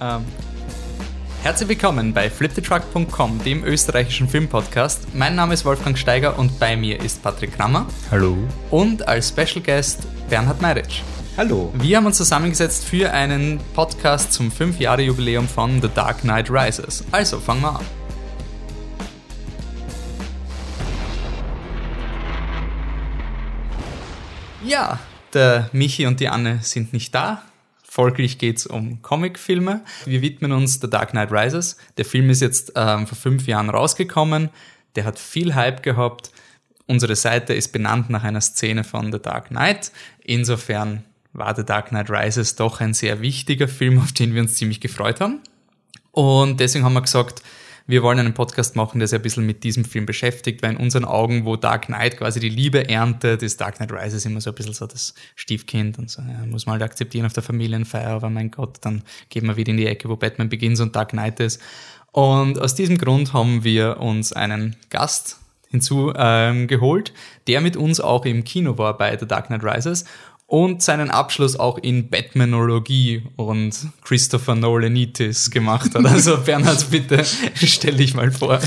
Ähm, herzlich willkommen bei fliptetruck.com, dem österreichischen Filmpodcast. Mein Name ist Wolfgang Steiger und bei mir ist Patrick Krammer. Hallo. Und als Special Guest Bernhard Meiritsch. Hallo. Wir haben uns zusammengesetzt für einen Podcast zum 5-Jahre-Jubiläum von The Dark Knight Rises. Also fangen wir an. Ja, der Michi und die Anne sind nicht da. Folglich geht es um Comicfilme. Wir widmen uns The Dark Knight Rises. Der Film ist jetzt ähm, vor fünf Jahren rausgekommen. Der hat viel Hype gehabt. Unsere Seite ist benannt nach einer Szene von The Dark Knight. Insofern war The Dark Knight Rises doch ein sehr wichtiger Film, auf den wir uns ziemlich gefreut haben. Und deswegen haben wir gesagt, wir wollen einen Podcast machen, der sich ein bisschen mit diesem Film beschäftigt, weil in unseren Augen, wo Dark Knight quasi die Liebe erntet, ist Dark Knight Rises immer so ein bisschen so das Stiefkind und so, ja, muss man halt akzeptieren auf der Familienfeier, aber mein Gott, dann gehen wir wieder in die Ecke, wo Batman Begins und Dark Knight ist. Und aus diesem Grund haben wir uns einen Gast hinzugeholt, ähm, der mit uns auch im Kino war bei The Dark Knight Rises und seinen Abschluss auch in Batmanologie und Christopher Nolanitis gemacht hat. Also Bernhard, bitte stell dich mal vor.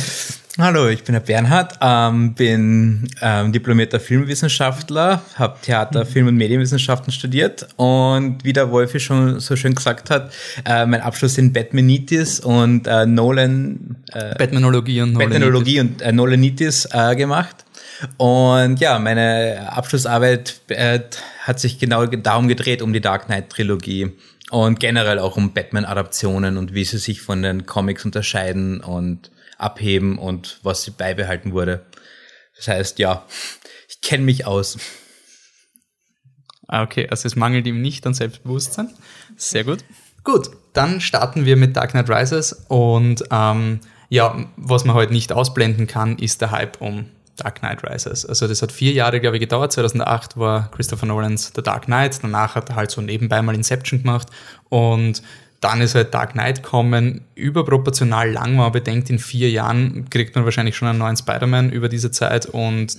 Hallo, ich bin der Bernhard, ähm, bin ähm, diplomierter Filmwissenschaftler, habe Theater, Film und Medienwissenschaften studiert und wie der Wolfi schon so schön gesagt hat, äh, mein Abschluss in Batmanitis und äh, Nolan äh, Batmanologie und Nolanitis, Batmanologie und äh, Nolanitis äh, gemacht. Und ja, meine Abschlussarbeit äh, hat sich genau darum gedreht, um die Dark Knight Trilogie und generell auch um Batman-Adaptionen und wie sie sich von den Comics unterscheiden und abheben und was sie beibehalten wurde. Das heißt, ja, ich kenne mich aus. Ah, okay, also es mangelt ihm nicht an Selbstbewusstsein. Sehr gut. Gut, dann starten wir mit Dark Knight Rises und ähm, ja, was man heute nicht ausblenden kann, ist der Hype um Dark Knight Rises. Also das hat vier Jahre, glaube ich, gedauert. 2008 war Christopher Nolans The Dark Knight. Danach hat er halt so nebenbei mal Inception gemacht. Und dann ist halt Dark Knight kommen, überproportional lang. Man bedenkt, in vier Jahren kriegt man wahrscheinlich schon einen neuen Spider-Man über diese Zeit. Und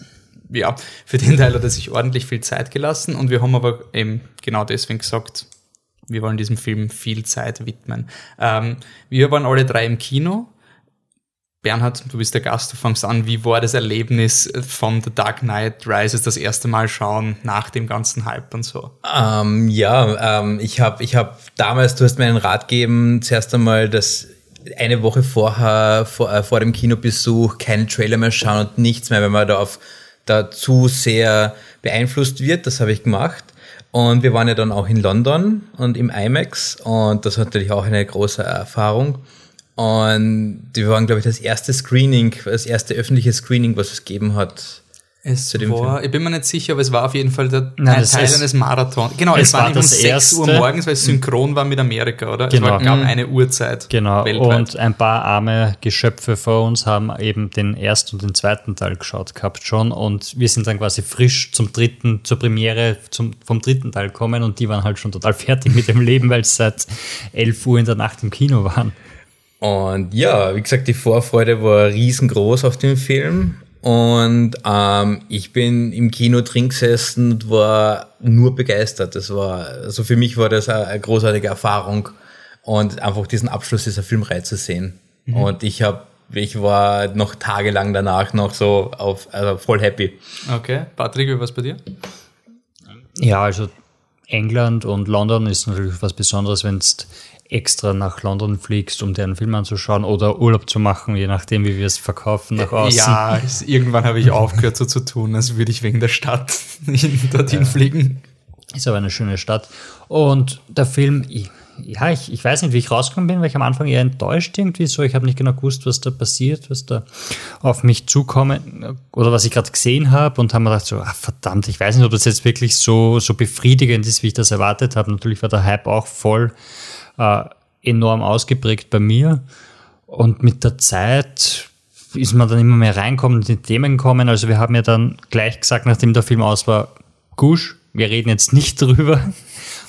ja, für den Teil hat er sich ordentlich viel Zeit gelassen. Und wir haben aber eben genau deswegen gesagt, wir wollen diesem Film viel Zeit widmen. Ähm, wir waren alle drei im Kino Bernhard, du bist der Gast, du fängst an. Wie war das Erlebnis von The Dark Knight Rises das erste Mal schauen nach dem ganzen Hype und so? Ähm, ja, ähm, ich habe ich hab damals, du hast mir einen Rat gegeben, zuerst einmal das eine Woche vorher, vor, äh, vor dem Kinobesuch, keinen Trailer mehr schauen und nichts mehr, wenn man da, auf, da zu sehr beeinflusst wird. Das habe ich gemacht. Und wir waren ja dann auch in London und im IMAX und das war natürlich auch eine große Erfahrung. Und die waren, glaube ich, das erste Screening, das erste öffentliche Screening, was es gegeben hat. Es zu dem war, Film. ich bin mir nicht sicher, aber es war auf jeden Fall der Nein, Teil eines Marathons. Genau, es, es war, war um 6 Uhr morgens, weil es synchron war mit Amerika, oder? Genau. Es war, gab eine Uhrzeit. Genau. Weltweit. Und ein paar arme Geschöpfe vor uns haben eben den ersten und den zweiten Teil geschaut gehabt schon. Und wir sind dann quasi frisch zum dritten, zur Premiere zum, vom dritten Teil kommen und die waren halt schon total fertig mit dem Leben, weil es seit 11 Uhr in der Nacht im Kino waren. Und ja, wie gesagt, die Vorfreude war riesengroß auf den Film. Und ähm, ich bin im Kino drin gesessen und war nur begeistert. Das war, also für mich war das eine, eine großartige Erfahrung und einfach diesen Abschluss dieser Filmreihe zu sehen. Mhm. Und ich habe, ich war noch tagelang danach noch so auf, also voll happy. Okay, Patrick, wie was bei dir? Ja, also England und London ist natürlich was Besonderes, wenn es extra nach London fliegst, um dir einen Film anzuschauen oder Urlaub zu machen, je nachdem, wie wir es verkaufen nach außen. Ja, es, irgendwann habe ich aufgehört so zu tun, als würde ich wegen der Stadt dorthin ja. fliegen. Ist aber eine schöne Stadt. Und der Film, ja, ich, ich weiß nicht, wie ich rausgekommen bin, weil ich am Anfang eher enttäuscht irgendwie so. Ich habe nicht genau gewusst, was da passiert, was da auf mich zukommt oder was ich gerade gesehen habe und habe mir gedacht so, ach, verdammt, ich weiß nicht, ob das jetzt wirklich so, so befriedigend ist, wie ich das erwartet habe. Natürlich war der Hype auch voll äh, enorm ausgeprägt bei mir. Und mit der Zeit ist man dann immer mehr reinkommen, in die Themen kommen. Also wir haben ja dann gleich gesagt, nachdem der Film aus war, Gusch, wir reden jetzt nicht drüber.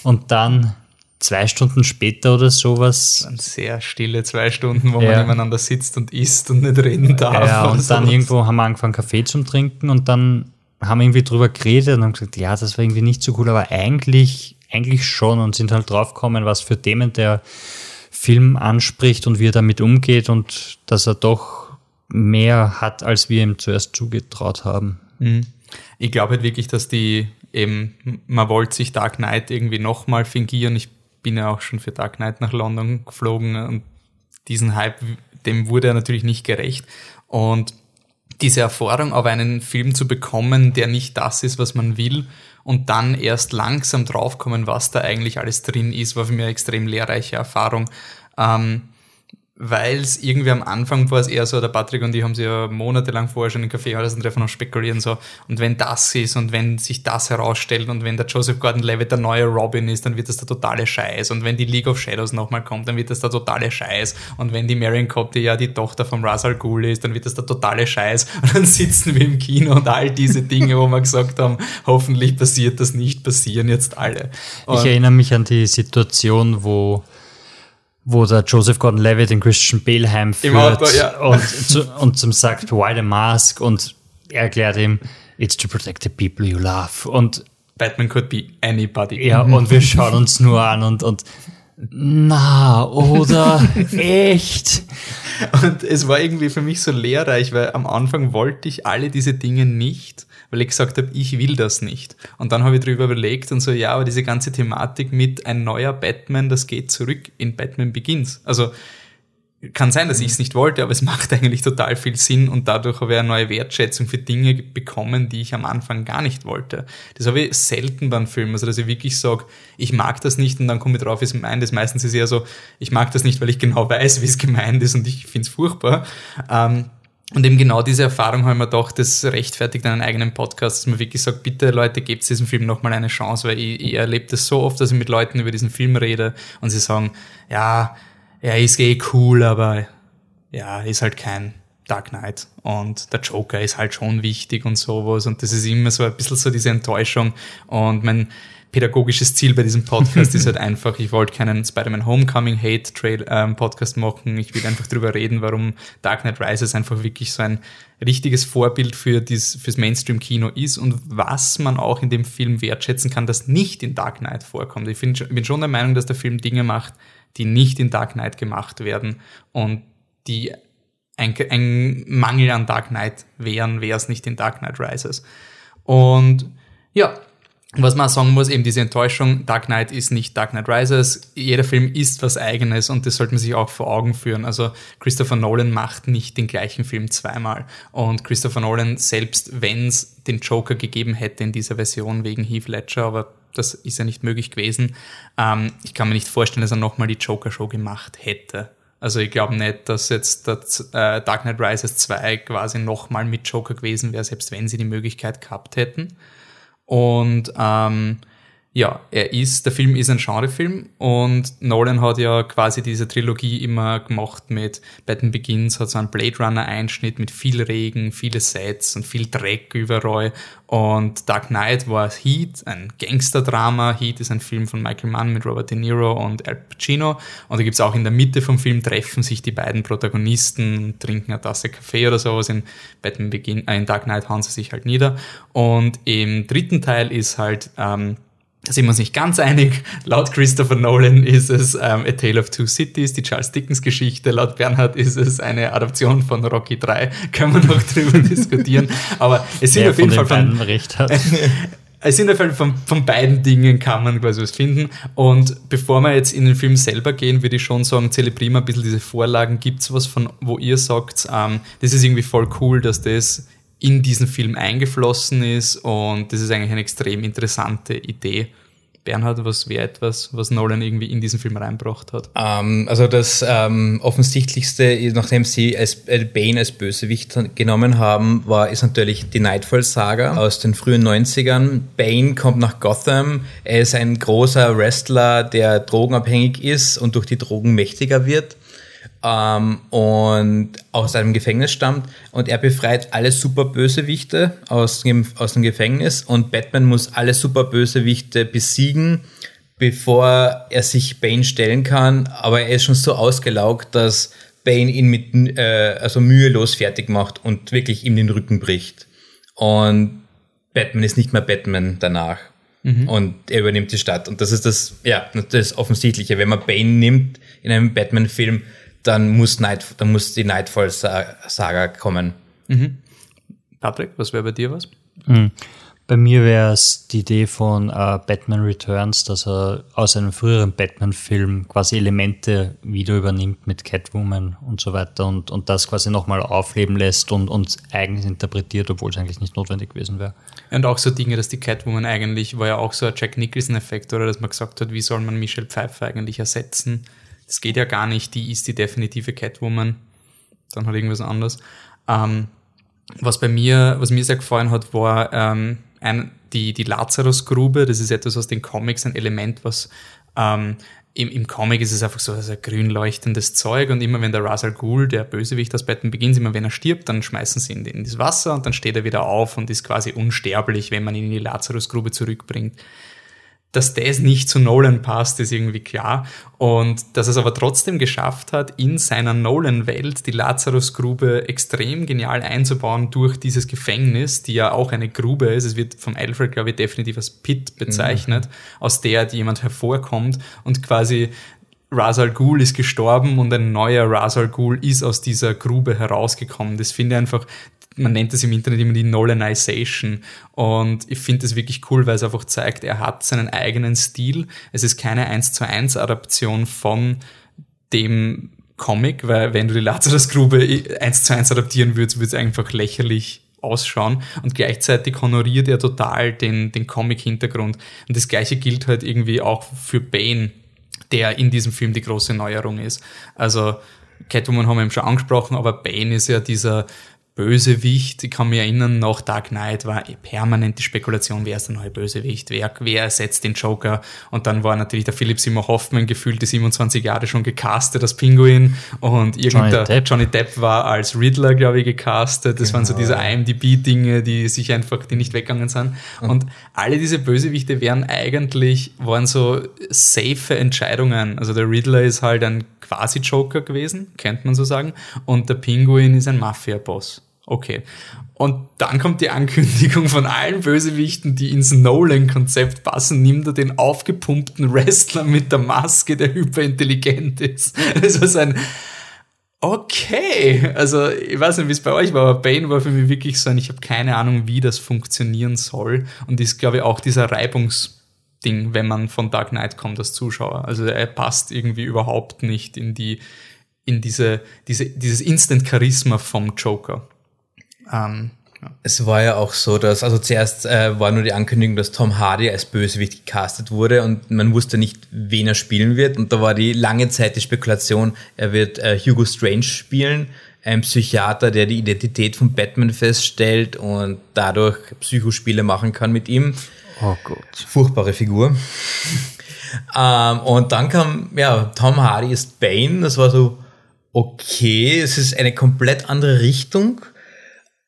Und dann zwei Stunden später oder sowas. Sehr stille zwei Stunden, wo ja. man nebeneinander sitzt und isst und nicht reden darf. Ja, und, und dann irgendwo haben wir angefangen, Kaffee zu trinken und dann haben wir irgendwie drüber geredet und haben gesagt, ja, das war irgendwie nicht so cool, aber eigentlich eigentlich schon und sind halt draufgekommen, was für Themen der Film anspricht und wie er damit umgeht und dass er doch mehr hat, als wir ihm zuerst zugetraut haben. Mhm. Ich glaube halt wirklich, dass die eben, man wollte sich Dark Knight irgendwie nochmal fingieren. Ich bin ja auch schon für Dark Knight nach London geflogen und diesen Hype, dem wurde er natürlich nicht gerecht. Und diese Erfahrung, auf einen Film zu bekommen, der nicht das ist, was man will, und dann erst langsam draufkommen, was da eigentlich alles drin ist, war für mich eine extrem lehrreiche Erfahrung. Ähm, weil es irgendwie am Anfang war es eher so, der Patrick und ich haben sie ja monatelang vorher schon in Kaffeehäusern treffen und spekulieren so, und wenn das ist und wenn sich das herausstellt und wenn der Joseph Gordon-Levitt der neue Robin ist, dann wird das der totale Scheiß. Und wenn die League of Shadows nochmal kommt, dann wird das der totale Scheiß. Und wenn die Marion Cobb, die ja die Tochter von al Ghul ist, dann wird das der totale Scheiß. Und dann sitzen wir im Kino und all diese Dinge, wo wir gesagt haben, hoffentlich passiert das nicht, passieren jetzt alle. Und ich erinnere mich an die Situation, wo wo der Joseph Gordon-Levitt den Christian Bale heimführt Auto, ja. und, zu, und zum sagt, why the mask? Und er erklärt ihm, it's to protect the people you love. Und Batman could be anybody. Ja, und wir schauen uns nur an und, und na, oder echt? Und es war irgendwie für mich so lehrreich, weil am Anfang wollte ich alle diese Dinge nicht weil ich gesagt habe, ich will das nicht. Und dann habe ich darüber überlegt und so, ja, aber diese ganze Thematik mit ein neuer Batman, das geht zurück in Batman Begins. Also kann sein, dass ich es nicht wollte, aber es macht eigentlich total viel Sinn und dadurch habe ich eine neue Wertschätzung für Dinge bekommen, die ich am Anfang gar nicht wollte. Das habe ich selten beim Film, also dass ich wirklich sage, ich mag das nicht und dann komme ich drauf, wie es meint ist. Meistens ist es eher so, ich mag das nicht, weil ich genau weiß, wie es gemeint ist und ich finde es furchtbar. Ähm, und eben genau diese Erfahrung haben wir doch, das rechtfertigt einen eigenen Podcast, dass man wirklich sagt, bitte Leute, gebt diesem Film nochmal eine Chance, weil ich, ich erlebe das so oft, dass ich mit Leuten über diesen Film rede und sie sagen, ja, er ist eh cool, aber ja, ist halt kein Dark Knight und der Joker ist halt schon wichtig und sowas und das ist immer so ein bisschen so diese Enttäuschung und mein, pädagogisches Ziel bei diesem Podcast ist halt einfach, ich wollte keinen Spider-Man Homecoming Hate Trail ähm, Podcast machen. Ich will einfach drüber reden, warum Dark Knight Rises einfach wirklich so ein richtiges Vorbild für dies, fürs Mainstream-Kino ist und was man auch in dem Film wertschätzen kann, das nicht in Dark Knight vorkommt. Ich, find, ich bin schon der Meinung, dass der Film Dinge macht, die nicht in Dark Knight gemacht werden und die ein, ein Mangel an Dark Knight wären, wäre es nicht in Dark Knight Rises. Und ja, was man sagen muss, eben diese Enttäuschung, Dark Knight ist nicht Dark Knight Rises. Jeder Film ist was eigenes und das sollte man sich auch vor Augen führen. Also Christopher Nolan macht nicht den gleichen Film zweimal. Und Christopher Nolan, selbst wenn es den Joker gegeben hätte in dieser Version wegen Heath Ledger, aber das ist ja nicht möglich gewesen, ähm, ich kann mir nicht vorstellen, dass er nochmal die Joker-Show gemacht hätte. Also ich glaube nicht, dass jetzt das, äh, Dark Knight Rises 2 quasi nochmal mit Joker gewesen wäre, selbst wenn sie die Möglichkeit gehabt hätten. Und ähm, ja, er ist, der Film ist ein Genrefilm und Nolan hat ja quasi diese Trilogie immer gemacht mit Batman Begins, hat so einen Blade Runner Einschnitt mit viel Regen, viele Sets und viel Dreck überall und Dark Knight war Heat, ein Gangsterdrama. Heat ist ein Film von Michael Mann mit Robert De Niro und Al Pacino und da gibt's auch in der Mitte vom Film treffen sich die beiden Protagonisten, trinken eine Tasse Kaffee oder sowas, in Batman Begin, äh, in Dark Knight hauen sie sich halt nieder und im dritten Teil ist halt ähm, da sind wir uns nicht ganz einig. Laut Christopher Nolan ist es ähm, A Tale of Two Cities, die Charles Dickens Geschichte. Laut Bernhard ist es eine Adaption von Rocky 3. Können wir noch drüber diskutieren. Aber es sind Wer auf jeden Fall von, recht hat. es sind auf jeden Fall von, von beiden Dingen kann man quasi was finden. Und bevor wir jetzt in den Film selber gehen, würde ich schon sagen, zelebrieren wir ein bisschen diese Vorlagen. Gibt es was von, wo ihr sagt, ähm, das ist irgendwie voll cool, dass das in diesen Film eingeflossen ist und das ist eigentlich eine extrem interessante Idee. Bernhard, was wäre etwas, was Nolan irgendwie in diesen Film reinbracht hat? Um, ähm, also das ähm, offensichtlichste, nachdem sie als, äh, Bane als Bösewicht genommen haben, war ist natürlich die Nightfall-Saga aus den frühen 90ern. Bane kommt nach Gotham. Er ist ein großer Wrestler, der drogenabhängig ist und durch die Drogen mächtiger wird ähm, und aus einem Gefängnis stammt und er befreit alle Superbösewichte aus dem, aus dem Gefängnis und Batman muss alle Superbösewichte besiegen, bevor er sich Bane stellen kann, aber er ist schon so ausgelaugt, dass Bane ihn mit äh, also mühelos fertig macht und wirklich ihm den Rücken bricht. Und Batman ist nicht mehr Batman danach. Mhm. Und er übernimmt die Stadt. Und das ist das, ja, das Offensichtliche. Wenn man Bane nimmt in einem Batman-Film, dann muss Night, dann muss die Nightfall-Saga kommen. Mhm. Patrick, was wäre bei dir was? Mhm. Bei mir wäre es die Idee von äh, Batman Returns, dass er aus einem früheren Batman-Film quasi Elemente wieder übernimmt mit Catwoman und so weiter und, und das quasi nochmal aufleben lässt und uns eigens interpretiert, obwohl es eigentlich nicht notwendig gewesen wäre. Und auch so Dinge, dass die Catwoman eigentlich, war ja auch so ein Jack Nicholson-Effekt, oder dass man gesagt hat, wie soll man Michelle Pfeiffer eigentlich ersetzen? Das geht ja gar nicht, die ist die definitive Catwoman. Dann halt irgendwas anderes. Ähm, was bei mir, was mir sehr gefallen hat, war ähm, ein, die, die Lazarus-Grube. Das ist etwas aus den Comics, ein Element, was ähm, im, im Comic ist es einfach so also grün leuchtendes Zeug und immer wenn der Ra's al Ghul, der Bösewicht aus Batman beginnt, immer wenn er stirbt, dann schmeißen sie ihn in das Wasser und dann steht er wieder auf und ist quasi unsterblich, wenn man ihn in die Lazarus-Grube zurückbringt dass das nicht zu Nolan passt, ist irgendwie klar. Und dass es aber trotzdem geschafft hat, in seiner Nolan-Welt die Lazarus-Grube extrem genial einzubauen durch dieses Gefängnis, die ja auch eine Grube ist. Es wird vom Alfred, glaube ich, definitiv als Pit bezeichnet, mhm. aus der jemand hervorkommt und quasi Ra's al Ghul ist gestorben und ein neuer Ra's al Ghul ist aus dieser Grube herausgekommen. Das finde ich einfach man nennt es im Internet immer die Nolanization. Und ich finde das wirklich cool, weil es einfach zeigt, er hat seinen eigenen Stil. Es ist keine 1 zu 1 Adaption von dem Comic, weil wenn du die Lazarus-Grube 1 zu 1 adaptieren würdest, würde es einfach lächerlich ausschauen und gleichzeitig honoriert er total den, den Comic-Hintergrund. Und das gleiche gilt halt irgendwie auch für Bane, der in diesem Film die große Neuerung ist. Also Catwoman haben wir eben schon angesprochen, aber Bane ist ja dieser Bösewicht. Ich kann mich erinnern, nach Dark Knight war permanent die Spekulation, wer ist der neue Bösewicht, wer, wer ersetzt den Joker. Und dann war natürlich der Philip Seymour Hoffman gefühlt die 27 Jahre schon gecastet als Pinguin und irgendein Johnny Depp. Johnny Depp war als Riddler, glaube ich, gecastet. Das genau. waren so diese genau. IMDb-Dinge, die sich einfach, die nicht weggegangen sind. Und, und alle diese Bösewichte wären eigentlich, waren so safe Entscheidungen. Also der Riddler ist halt ein quasi Joker gewesen, könnte man so sagen. Und der Pinguin ist ein Mafia-Boss. Okay. Und dann kommt die Ankündigung von allen Bösewichten, die ins Nolan-Konzept passen. Nimmt er den aufgepumpten Wrestler mit der Maske, der hyperintelligent ist. Das war so ein, okay. Also, ich weiß nicht, wie es bei euch war, aber Bane war für mich wirklich so ein, ich habe keine Ahnung, wie das funktionieren soll. Und ist, glaube ich, auch dieser Reibungsding, wenn man von Dark Knight kommt als Zuschauer. Also, er passt irgendwie überhaupt nicht in die, in diese, diese, dieses Instant-Charisma vom Joker. Ähm, ja. Es war ja auch so, dass, also zuerst äh, war nur die Ankündigung, dass Tom Hardy als Bösewicht gecastet wurde und man wusste nicht, wen er spielen wird. Und da war die lange Zeit die Spekulation, er wird äh, Hugo Strange spielen, ein Psychiater, der die Identität von Batman feststellt und dadurch Psychospiele machen kann mit ihm. Oh Gott. Furchtbare Figur. ähm, und dann kam, ja, Tom Hardy ist Bane. Das war so, okay, es ist eine komplett andere Richtung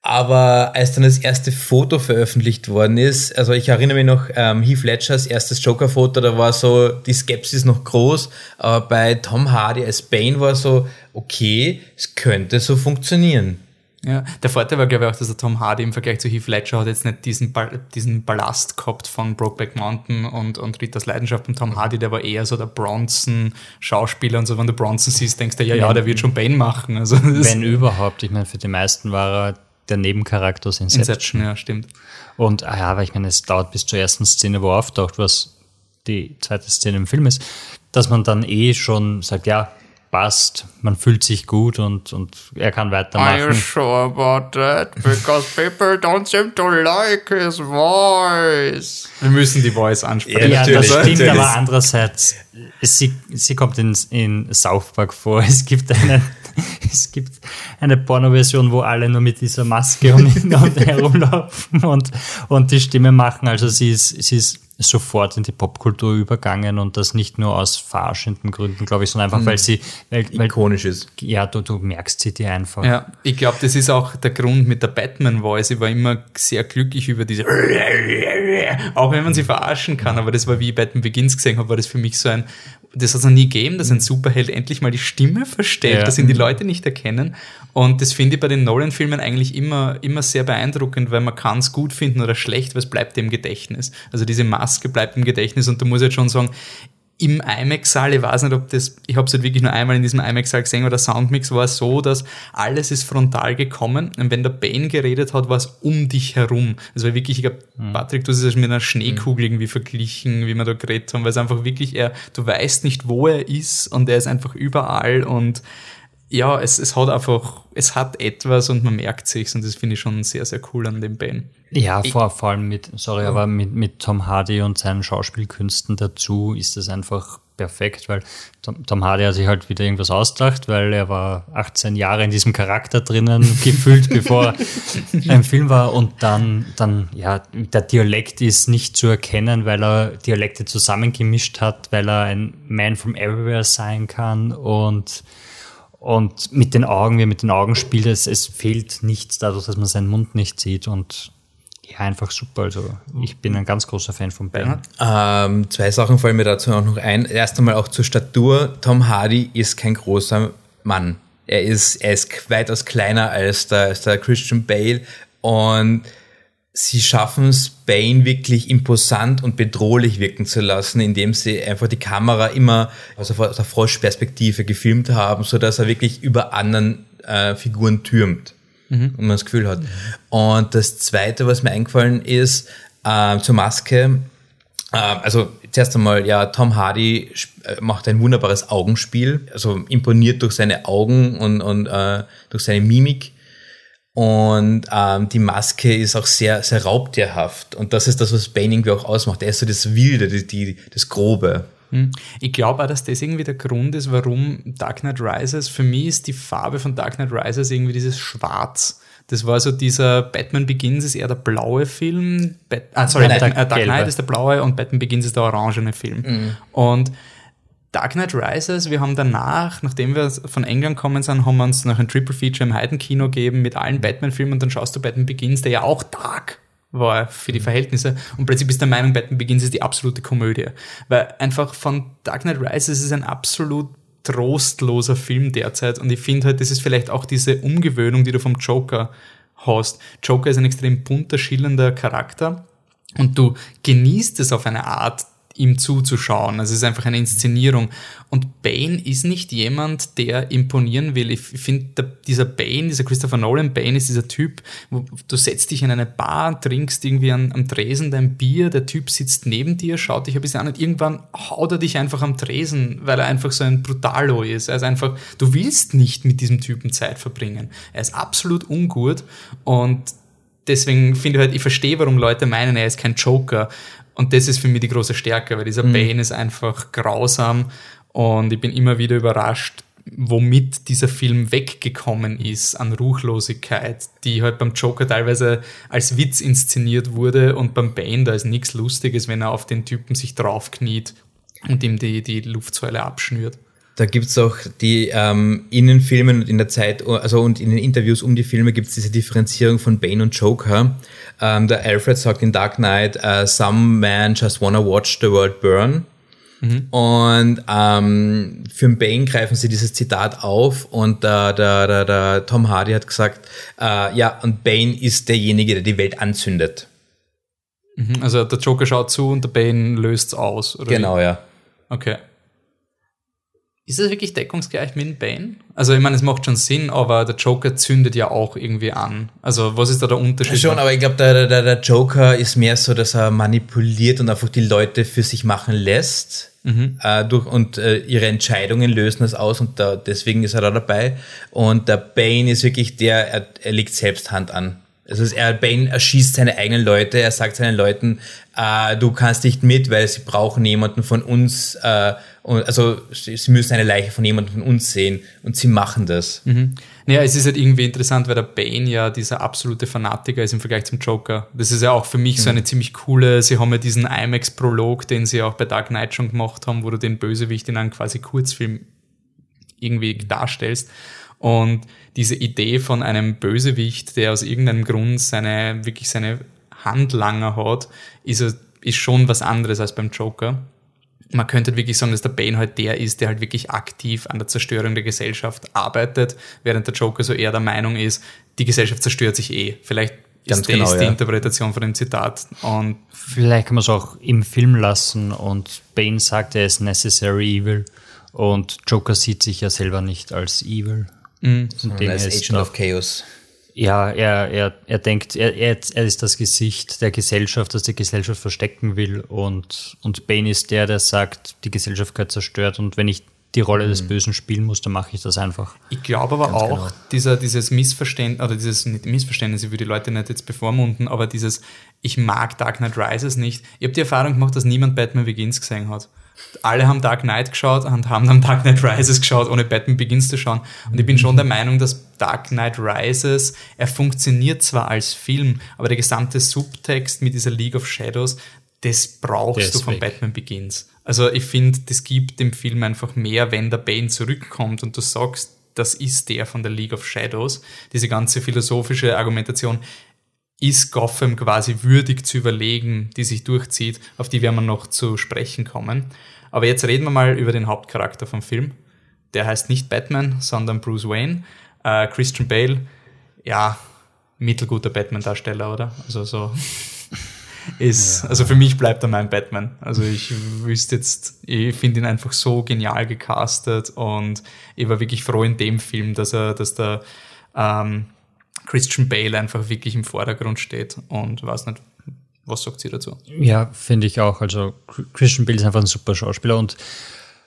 aber als dann das erste Foto veröffentlicht worden ist, also ich erinnere mich noch, ähm, Heath Ledgers erstes Joker-Foto, da war so die Skepsis noch groß, aber bei Tom Hardy als Bane war so, okay, es könnte so funktionieren. Ja, der Vorteil war, glaube ich, auch, dass der Tom Hardy im Vergleich zu Heath Ledger hat jetzt nicht diesen, Ball, diesen Ballast gehabt von Brokeback Mountain und, und Ritters Leidenschaft. Und Tom Hardy, der war eher so der Bronson-Schauspieler und so, wenn du Bronson siehst, denkst du, ja, ja, der wird schon Bane machen. Also, wenn überhaupt. Ich meine, für die meisten war er der Nebencharakter aus Inception. Inception, ja, stimmt. Und, ah ja, aber ich meine, es dauert bis zur ersten Szene, wo er auftaucht, was die zweite Szene im Film ist, dass man dann eh schon sagt, ja, passt, man fühlt sich gut und, und er kann weitermachen. Are you sure about that? Because people don't seem to like his voice. Wir müssen die Voice ansprechen. Ja, das stimmt, natürlich. aber andererseits, sie, sie kommt in, in South Park vor. Es gibt einen es gibt eine Porno-Version, wo alle nur mit dieser Maske und, und herumlaufen und, und die Stimme machen. Also sie ist, sie ist sofort in die Popkultur übergangen und das nicht nur aus verarschenden Gründen, glaube ich, sondern einfach, mhm. weil sie weil, ikonisch ist. Ja, du, du merkst sie dir einfach. Ja, ich glaube, das ist auch der Grund mit der Batman-Voice. Ich war immer sehr glücklich über diese, auch wenn man sie verarschen kann, aber das war wie Batman Begins gesehen habe, war das für mich so ein das hat es noch nie gegeben, dass ein Superheld endlich mal die Stimme verstellt, Ja. dass ihn die Leute nicht erkennen. Und das finde ich bei den Nolan-Filmen eigentlich immer, immer sehr beeindruckend, weil man kann es gut finden oder schlecht, weil es bleibt im Gedächtnis. Also diese Maske bleibt im Gedächtnis und du musst jetzt schon sagen, im IMAX-Saal, ich weiß nicht, ob das, ich habe es halt wirklich nur einmal in diesem IMAX-Saal gesehen, aber der Soundmix war so, dass alles ist frontal gekommen und wenn der Bane geredet hat, war es um dich herum. Also wirklich, ich glaube, Patrick, du hast es mit einer Schneekugel irgendwie verglichen, wie wir da geredet haben, weil es einfach wirklich, er, du weißt nicht, wo er ist und er ist einfach überall und ja, es, es hat einfach, es hat etwas und man merkt sich's und das finde ich schon sehr, sehr cool an dem Bane. Ja, vor, vor allem mit, sorry, aber mit, mit Tom Hardy und seinen Schauspielkünsten dazu ist das einfach perfekt, weil Tom, Tom Hardy hat sich halt wieder irgendwas ausgedacht, weil er war 18 Jahre in diesem Charakter drinnen gefühlt, bevor er im Film war und dann, dann, ja, der Dialekt ist nicht zu erkennen, weil er Dialekte zusammengemischt hat, weil er ein Man from Everywhere sein kann und und mit den Augen, wie er mit den Augen spielt, es, es fehlt nichts dadurch, dass man seinen Mund nicht sieht und ja, einfach super. Also ich bin ein ganz großer Fan von Ben. Ähm, zwei Sachen fallen mir dazu auch noch ein. Erst einmal auch zur Statur. Tom Hardy ist kein großer Mann. Er ist, er ist weitaus kleiner als der, als der Christian Bale und sie schaffen es, Bane wirklich imposant und bedrohlich wirken zu lassen, indem sie einfach die Kamera immer aus der Froschperspektive gefilmt haben, so dass er wirklich über anderen äh, Figuren türmt und man das Gefühl hat. Und das Zweite, was mir eingefallen ist, äh, zur Maske, ähm, also zuerst einmal, ja, Tom Hardy äh, macht ein wunderbares Augenspiel, also imponiert durch seine Augen und, und äh, durch seine Mimik. Und ähm, die Maske ist auch sehr, sehr raubtierhaft. Und das ist das, was Bane irgendwie auch ausmacht. Er ist so das Wilde, die, die, das Grobe. Hm. Ich glaube auch, dass das irgendwie der Grund ist, warum Dark Knight Rises, für mich ist die Farbe von Dark Knight Rises irgendwie dieses Schwarz. Das war so dieser Batman Begins ist eher der blaue Film. Bat ah, sorry, Nein, der äh, Dark. Knight ist der blaue und Batman Begins ist der orangene Film. Und Dark Knight Rises, wir haben danach, nachdem wir von England kommen sind, haben wir uns noch ein Triple Feature im Heidenkino gegeben mit allen Batman-Filmen und dann schaust du Batman Begins, der ja auch dark war für die Verhältnisse und plötzlich bist du der Meinung, Batman Begins ist die absolute Komödie. Weil einfach von Dark Knight Rises ist ein absolut trostloser Film derzeit und ich finde halt, das ist vielleicht auch diese Umgewöhnung, die du vom Joker hast. Joker ist ein extrem bunter, schillernder Charakter und du genießt es auf eine Art, ihm zuzuschauen. Also es ist einfach eine Inszenierung. Und Bane ist nicht jemand, der imponieren will. Ich finde, dieser Bane, dieser Christopher Nolan Bane ist dieser Typ, wo du setzt dich in eine Bar, trinkst irgendwie an, am Tresen dein Bier, der Typ sitzt neben dir, schaut dich ein bisschen an und irgendwann haut er dich einfach am Tresen, weil er einfach so ein Brutalo ist. Er ist einfach, du willst nicht mit diesem Typen Zeit verbringen. Er ist absolut ungut und deswegen finde ich halt, ich verstehe, warum Leute meinen, er ist kein Joker. Und das ist für mich die große Stärke, weil dieser Bane ist einfach grausam und ich bin immer wieder überrascht, womit dieser Film weggekommen ist an Ruchlosigkeit, die halt beim Joker teilweise als Witz inszeniert wurde und beim Bane, da ist nichts Lustiges, wenn er auf den Typen sich draufkniet und ihm die, die Luftsäule abschnürt. Da gibt's auch die ähm, in den Filmen und in der Zeit, also und in den Interviews um die Filme gibt's diese Differenzierung von Bane und Joker. Ähm, der Alfred sagt in Dark Knight, uh, some man just wanna watch the world burn. Und ähm, für den Bane greifen sie dieses Zitat auf und der, der, der, der Tom Hardy hat gesagt, äh, ja, und Bane ist derjenige, der die Welt anzündet. Mhm, Also der Joker schaut zu und der Bane löst's aus. Oder Genau, ja. Wie? Okay. Ist das wirklich deckungsgleich mit dem Bane? Also ich meine, es macht schon Sinn, aber der Joker zündet ja auch irgendwie an. Also was ist da der Unterschied? Schon, aber ich glaube, der, der, der Joker ist mehr so, dass er manipuliert und einfach die Leute für sich machen lässt. Äh, durch, und äh, ihre Entscheidungen lösen das aus und da, deswegen ist er da dabei. Und der Bane ist wirklich der, er, er legt selbst Hand an. Also er, Bane erschießt seine eigenen Leute, er sagt seinen Leuten, äh, du kannst nicht mit, weil sie brauchen jemanden von uns, äh, und, also sie, müssen eine Leiche von jemandem von uns sehen und sie machen das. Naja, es ist halt irgendwie interessant, weil der Bane ja dieser absolute Fanatiker ist im Vergleich zum Joker. Das ist ja auch für mich so eine ziemlich coole, sie haben ja diesen IMAX-Prolog, den sie auch bei Dark Knight schon gemacht haben, wo du den Bösewicht in einem quasi Kurzfilm irgendwie darstellst. Und diese Idee von einem Bösewicht, der aus irgendeinem Grund seine, wirklich seine Handlanger hat, ist, ist schon was anderes als beim Joker. man könnte wirklich sagen, dass der Bane halt der ist, der halt wirklich aktiv an der Zerstörung der Gesellschaft arbeitet, während der Joker so eher der Meinung ist, die Gesellschaft zerstört sich eh. Vielleicht Ganz ist das genau, die ja. Interpretation von dem Zitat. Und Vielleicht kann man es auch im Film lassen und Bane sagt, er ist necessary evil und Joker sieht sich ja selber nicht als evil. Und dem als ist Agent auch- of Chaos. Ja, er, er, er denkt, er, er, er ist das Gesicht der Gesellschaft, das die Gesellschaft verstecken will. Und, und Bane ist der, der sagt, die Gesellschaft gehört zerstört. Und wenn ich die Rolle des Bösen spielen muss, dann mache ich das einfach. Ich glaube aber auch, genau. dieser, dieses Missverständnis, oder dieses nicht Missverständnis, ich will die Leute nicht jetzt bevormunden, aber dieses, ich mag Dark Knight Rises nicht. Ich habe die Erfahrung gemacht, dass niemand Batman Begins gesehen hat. Alle haben Dark Knight geschaut und haben dann Dark Knight Rises geschaut, ohne Batman Begins zu schauen. Und ich bin schon der Meinung, dass Dark Knight Rises, er funktioniert zwar als Film, aber der gesamte Subtext mit dieser League of Shadows, das brauchst ist du von. Batman Begins. Also ich finde, das gibt dem Film einfach mehr, wenn der Bane zurückkommt und du sagst, das ist der von der League of Shadows. Diese ganze philosophische Argumentation ist Gotham quasi würdig zu überlegen, die sich durchzieht, auf die werden wir noch zu sprechen kommen. Aber jetzt reden wir mal über den Hauptcharakter vom Film. Der heißt nicht Batman, sondern Bruce Wayne. Äh, Christian Bale, ja, mittelguter Batman-Darsteller, oder? Also so ist, also für mich bleibt er mein Batman. Also ich wüsste jetzt, ich finde ihn einfach so genial gecastet und ich war wirklich froh in dem Film, dass er, dass der ähm, Christian Bale einfach wirklich im Vordergrund steht und weiß nicht, was sagt sie dazu? Ja, finde ich auch. Also Christian Bale ist einfach ein super Schauspieler und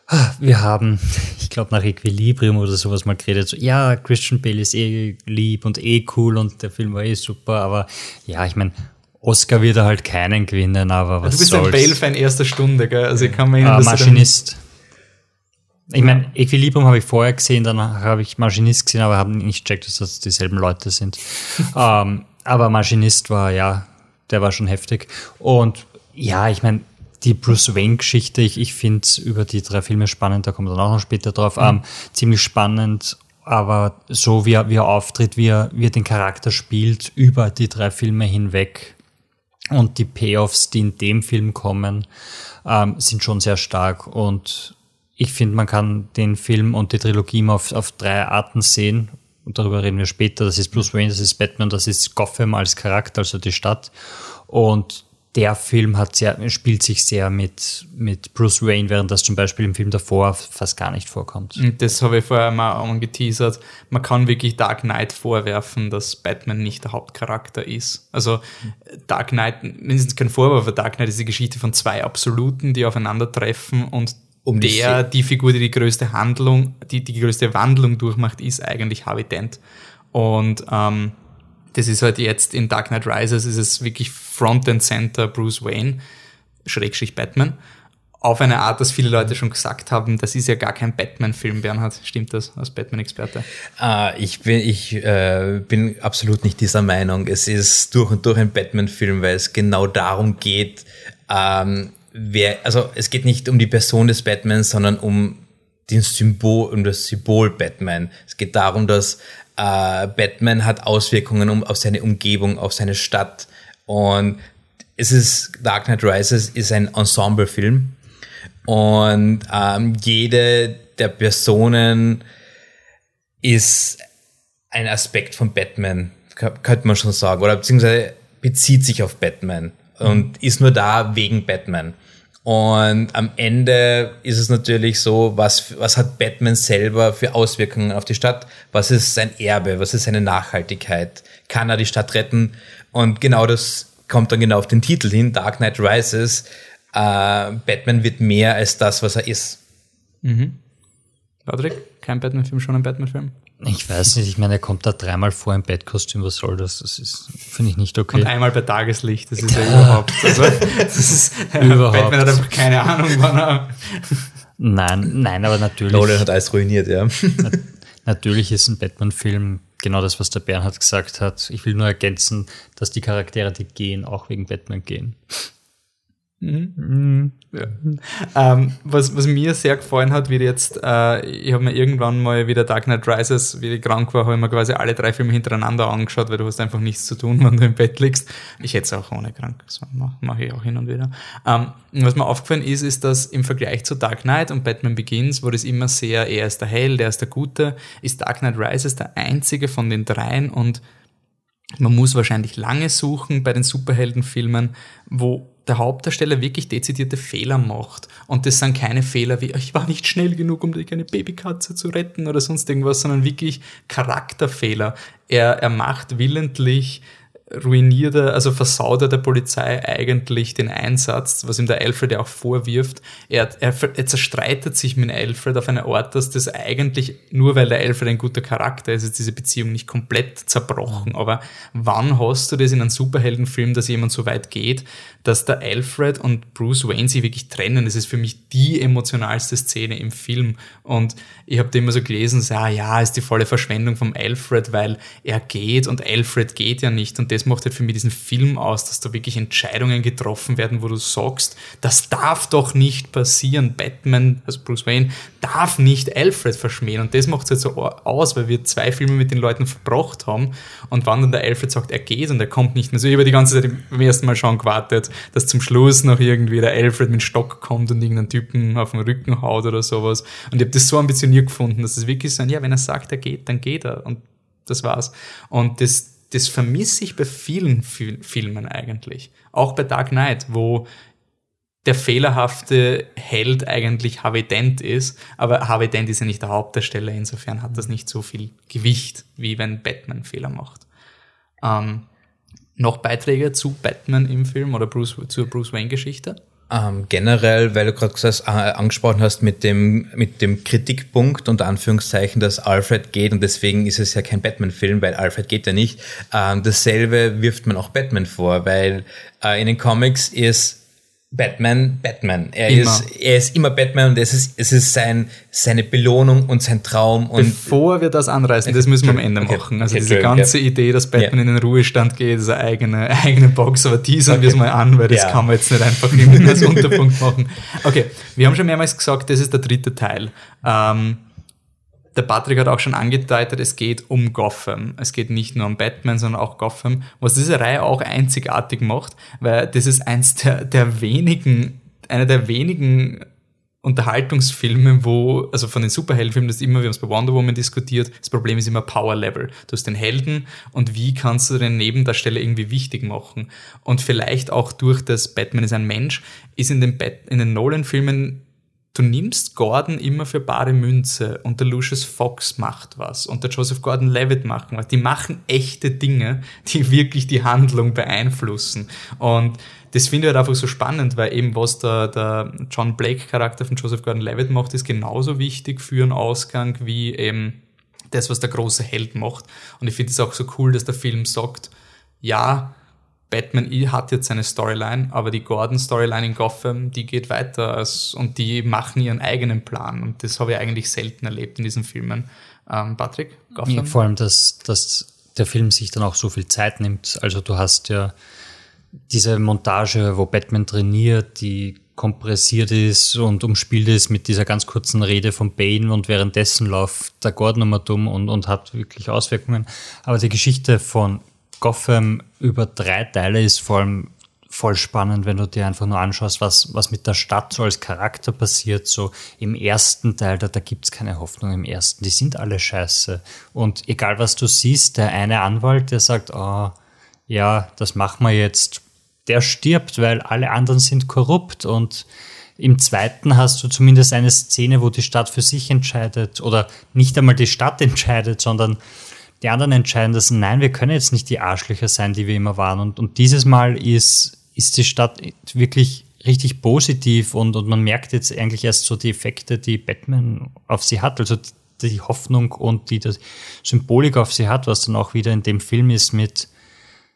ah, wir haben, ich glaube, nach Equilibrium oder sowas mal geredet. So, ja, Christian Bale ist eh lieb und eh cool und der Film war eh super, aber ja, ich meine, Oscar wird er halt keinen gewinnen, aber was du bist soll's. ein Bale-Fan erster Stunde, gell? Also ich kann mir Ah, Maschinist. Ich meine, Equilibrium habe ich vorher gesehen, dann habe ich Maschinist gesehen, aber habe nicht gecheckt, dass das dieselben Leute sind. ähm, aber Maschinist war, ja, der war schon heftig. Und ja, ich meine, die Bruce Wayne-Geschichte, ich, ich finde es über die drei Filme spannend, da kommen wir dann auch noch später drauf, ähm, ziemlich spannend, aber so wie er, wie er auftritt, wie er, wie er den Charakter spielt, über die drei Filme hinweg, und die Payoffs, die in dem Film kommen, ähm, sind schon sehr stark. Und ich finde, man kann den Film und die Trilogie immer auf, auf drei Arten sehen. Und darüber reden wir später. Das ist Bruce Wayne, das ist Batman, das ist Gotham als Charakter, also die Stadt. Und der Film hat sehr, spielt sich sehr mit, mit Bruce Wayne, während das zum Beispiel im Film davor fast gar nicht vorkommt. Das habe ich vorher mal angeteasert. Man kann wirklich Dark Knight vorwerfen, dass Batman nicht der Hauptcharakter ist. Also Dark Knight, mindestens kein Vorwurf, aber Dark Knight ist die Geschichte von zwei Absoluten, die aufeinandertreffen und Um die der, die Figur, die die größte Handlung, die die größte Wandlung durchmacht, ist eigentlich Harvey Dent. Und ähm, das ist halt jetzt in Dark Knight Rises ist es wirklich Front and Center Bruce Wayne, Schrägstrich Batman. Auf eine Art, dass viele Leute schon gesagt haben, das ist ja gar kein Batman-Film, Bernhard. Stimmt das als Batman-Experte? Ah, ich bin, ich äh, bin absolut nicht dieser Meinung. Es ist durch und durch ein Batman-Film, weil es genau darum geht, ähm, wer, also es geht nicht um die Person des Batman, sondern um den Symbol, um das Symbol Batman. Es geht darum, dass äh, Batman hat Auswirkungen um, auf seine Umgebung, auf seine Stadt. Und es ist Dark Knight Rises ist ein Ensemble-Film. Und ähm, jede der Personen ist ein Aspekt von Batman, könnte man schon sagen, oder beziehungsweise bezieht sich auf Batman und ist nur da wegen Batman. Und am Ende ist es natürlich so, was, was hat Batman selber für Auswirkungen auf die Stadt? Was ist sein Erbe? Was ist seine Nachhaltigkeit? Kann er die Stadt retten? Und genau das kommt dann genau auf den Titel hin, Dark Knight Rises. Äh, Batman wird mehr als das, was er ist. Patrick, kein Batman-Film, schon ein Batman-Film? Ich weiß nicht, ich meine, er kommt da dreimal vor im Bettkostüm, was soll das? Das ist, finde ich nicht okay. Und einmal bei Tageslicht, das ist ja überhaupt. Also, das ist, Überhaupt. Batman hat einfach keine Ahnung, wann er. Nein, nein, aber natürlich. Nolan hat alles ruiniert, ja. Natürlich ist ein Batman-Film genau das, was der Bernhard gesagt hat. Ich will nur ergänzen, dass die Charaktere, die gehen, auch wegen Batman gehen. Mhm. Ja. Ähm, was, was mir sehr gefallen hat, wie jetzt, äh, ich habe mir irgendwann mal wieder Dark Knight Rises, wie ich krank war, habe ich mir quasi alle drei Filme hintereinander angeschaut, weil du hast einfach nichts zu tun, wenn du im Bett liegst. Ich hätte es auch ohne krank, das mache mach ich auch hin und wieder. Ähm, was mir aufgefallen ist, ist, dass im Vergleich zu Dark Knight und Batman Begins, wo das immer sehr, er ist der Held, er ist der Gute, ist Dark Knight Rises der einzige von den dreien und man muss wahrscheinlich lange suchen bei den Superheldenfilmen, wo der Hauptdarsteller wirklich dezidierte Fehler macht. Und das sind keine Fehler wie, ich war nicht schnell genug, um eine Babykatze zu retten oder sonst irgendwas, sondern wirklich Charakterfehler. Er, er macht willentlich ruiniert er, also versaut er der Polizei eigentlich den Einsatz, was ihm der Alfred ja auch vorwirft. Er, er, er zerstreitet sich mit Alfred auf eine Art, dass das eigentlich, nur weil der Alfred ein guter Charakter ist, ist diese Beziehung nicht komplett zerbrochen. Aber wann hast du das in einem Superheldenfilm, dass jemand so weit geht, dass der Alfred und Bruce Wayne sich wirklich trennen? Das ist für mich die emotionalste Szene im Film. Und ich habe da immer so gelesen, so, ah, ja, ist die volle Verschwendung vom Alfred, weil er geht und Alfred geht ja nicht. Und das macht halt für mich diesen Film aus, dass da wirklich Entscheidungen getroffen werden, wo du sagst, das darf doch nicht passieren. Batman, also Bruce Wayne, darf nicht Alfred verschmähen. Und das macht es halt so aus, weil wir zwei Filme mit den Leuten verbracht haben. Und wann dann der Alfred sagt, er geht und er kommt nicht mehr. So, ich habe die ganze Zeit im ersten Mal schon gewartet, dass zum Schluss noch irgendwie der Alfred mit Stock kommt und irgendeinen Typen auf den Rücken haut oder sowas. Und ich habe das so ambitioniert gefunden, dass es wirklich so ein, ja, wenn er sagt, er geht, dann geht er. Und das war's. Und das, das vermisse ich bei vielen Filmen eigentlich. Auch bei Dark Knight, wo der fehlerhafte Held eigentlich Harvey Dent ist, aber Harvey Dent ist ja nicht der Hauptdarsteller, insofern hat das nicht so viel Gewicht, wie wenn Batman Fehler macht. Ähm, noch Beiträge zu Batman im Film oder Bruce, zur Bruce Wayne-Geschichte? Ähm, generell, weil du gerade gesagt, äh, angesprochen hast mit dem, mit dem Kritikpunkt unter Anführungszeichen, dass Alfred geht und deswegen ist es ja kein Batman-Film, weil Alfred geht ja nicht. Ähm, dasselbe wirft man auch Batman vor, weil äh, in den Comics ist Batman, Batman. Er immer. ist, er ist immer Batman und es ist, es ist sein, seine Belohnung und sein Traum. Und Bevor wir das anreißen, das müssen wir am Ende okay. machen. Also okay, diese ganze. Idee, dass Batman ja. in den Ruhestand geht, ist eine eigene, eigene Box, aber teasern okay. wir es mal an, weil das ja. kann man jetzt nicht einfach irgendwie als Unterpunkt machen. Okay, wir haben schon mehrmals gesagt, das ist der dritte Teil. Ähm, der Patrick hat auch schon angedeutet, es geht um Gotham. Es geht nicht nur um Batman, sondern auch Gotham, was diese Reihe auch einzigartig macht, weil das ist eins der, der wenigen, einer der wenigen Unterhaltungsfilme, wo, also von den Superheldenfilmen, das ist immer, wir haben es bei Wonder Woman diskutiert, das Problem ist immer Power Level. Du hast den Helden und wie kannst du den Nebendarsteller irgendwie wichtig machen? Und vielleicht auch durch das Batman ist ein Mensch, ist in den, Bat in den Nolan-Filmen du nimmst Gordon immer für bare Münze und der Lucius Fox macht was und der Joseph Gordon-Levitt macht was. Die machen echte Dinge, die wirklich die Handlung beeinflussen. Und das finde ich halt einfach so spannend, weil eben was der, der John Blake-Charakter von Joseph Gordon-Levitt macht, ist genauso wichtig für einen Ausgang wie eben das, was der große Held macht. Und ich finde es auch so cool, dass der Film sagt, ja, Batman hat jetzt seine Storyline, aber die Gordon-Storyline in Gotham, die geht weiter als, und die machen ihren eigenen Plan. Und das habe ich eigentlich selten erlebt in diesen Filmen. Ähm, Patrick, Gotham? Ja, vor allem, dass, dass der Film sich dann auch so viel Zeit nimmt. Also du hast ja diese Montage, wo Batman trainiert, die kompressiert ist und umspielt ist mit dieser ganz kurzen Rede von Bane und währenddessen läuft der Gordon immer dumm und, und hat wirklich Auswirkungen. Aber die Geschichte von Gotham über drei Teile ist vor allem voll spannend, wenn du dir einfach nur anschaust, was, was mit der Stadt so als Charakter passiert. So im ersten Teil, da, da gibt's keine Hoffnung im ersten. Die sind alle scheiße. Und egal was du siehst, der eine Anwalt, der sagt, oh, ja, das machen wir jetzt, der stirbt, weil alle anderen sind korrupt. Und im zweiten hast du zumindest eine Szene, wo die Stadt für sich entscheidet oder nicht einmal die Stadt entscheidet, sondern die anderen entscheiden das, nein, wir können jetzt nicht die Arschlöcher sein, die wir immer waren. Und, und dieses Mal ist, ist die Stadt wirklich richtig positiv und, und man merkt jetzt eigentlich erst so die Effekte, die Batman auf sie hat. Also die Hoffnung und die, die Symbolik auf sie hat, was dann auch wieder in dem Film ist mit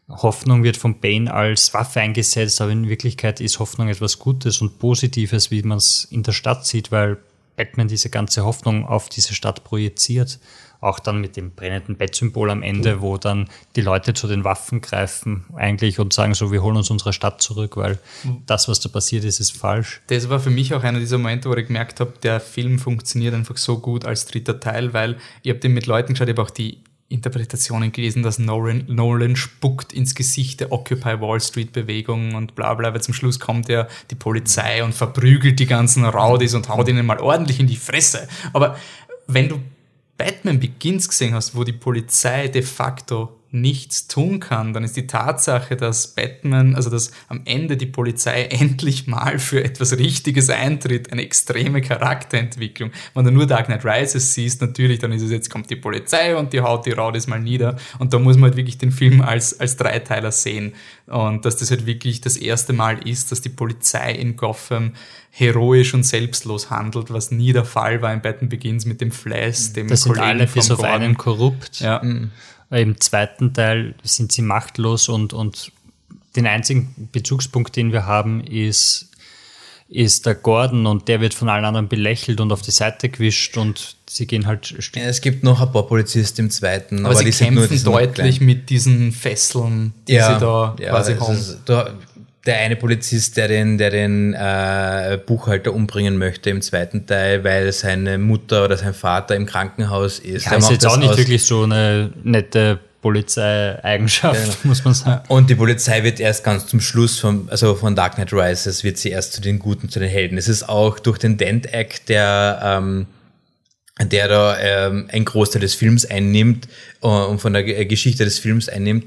Hoffnung wird von Bane als Waffe eingesetzt, aber in Wirklichkeit ist Hoffnung etwas Gutes und Positives, wie man es in der Stadt sieht, weil Batman diese ganze Hoffnung auf diese Stadt projiziert. Auch dann mit dem brennenden Bettsymbol am Ende, wo dann die Leute zu den Waffen greifen eigentlich und sagen so, wir holen uns unsere Stadt zurück, weil das, was da passiert ist, ist falsch. Das war für mich auch einer dieser Momente, wo ich gemerkt habe, der Film funktioniert einfach so gut als dritter Teil, weil ich habe den mit Leuten geschaut, ich habe auch die Interpretationen gelesen, dass Nolan, Nolan spuckt ins Gesicht der Occupy Wall Street Bewegung und bla bla, weil zum Schluss kommt ja die Polizei und verprügelt die ganzen Rowdies und haut ihnen mal ordentlich in die Fresse. Aber wenn du Batman Begins gesehen hast, wo die Polizei de facto nichts tun kann, dann ist die Tatsache, dass Batman, also dass am Ende die Polizei endlich mal für etwas Richtiges eintritt, eine extreme Charakterentwicklung. Wenn du nur Dark Knight Rises siehst, natürlich, dann ist es jetzt kommt die Polizei und die haut die Raudis mal nieder und da muss man halt wirklich den Film als, als Dreiteiler sehen und dass das halt wirklich das erste Mal ist, dass die Polizei in Gotham heroisch und selbstlos handelt, was nie der Fall war in Batman Begins mit dem Flash, dem das sind Kollegen alle bis auf einen korrupt. Ja. Mhm. Im zweiten Teil sind sie machtlos und, und den einzigen Bezugspunkt, den wir haben, ist, ist der Gordon und der wird von allen anderen belächelt und auf die Seite gewischt und sie gehen halt. Ja, es gibt noch ein paar Polizisten im zweiten, aber, aber sie die kämpfen deutlich mit diesen Fesseln, die ja, sie da ja, quasi haben. Ist, da, der eine Polizist, der den, der den äh, Buchhalter umbringen möchte im zweiten Teil, weil seine Mutter oder sein Vater im Krankenhaus ist. Ja, ist jetzt auch nicht wirklich so eine nette Polizeieigenschaft, ja. muss man sagen. Und die Polizei wird erst ganz zum Schluss von, also von Dark Knight Rises wird sie erst zu den Guten, zu den Helden. Es ist auch durch den Dent Act, der, ähm, der da ähm, ein Großteil des Films einnimmt äh, und von der Geschichte des Films einnimmt,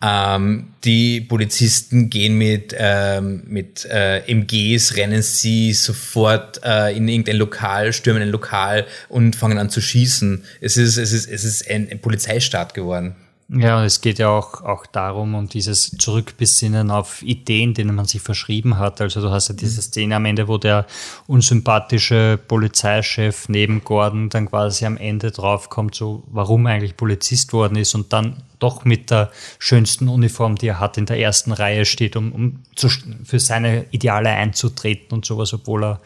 ähm, die Polizisten gehen mit, ähm, mit äh, MGs, rennen sie sofort äh, in irgendein Lokal, stürmen ein Lokal und fangen an zu schießen. Es ist, es ist, es ist ein, ein Polizeistaat geworden. Ja, es geht ja auch, auch darum, um dieses Zurückbesinnen auf Ideen, denen man sich verschrieben hat. Also du hast ja diese Szene am Ende, wo der unsympathische Polizeichef neben Gordon dann quasi am Ende draufkommt, so warum eigentlich Polizist worden ist und dann doch mit der schönsten Uniform, die er hat, in der ersten Reihe steht, um, um zu, für seine Ideale einzutreten und sowas, obwohl er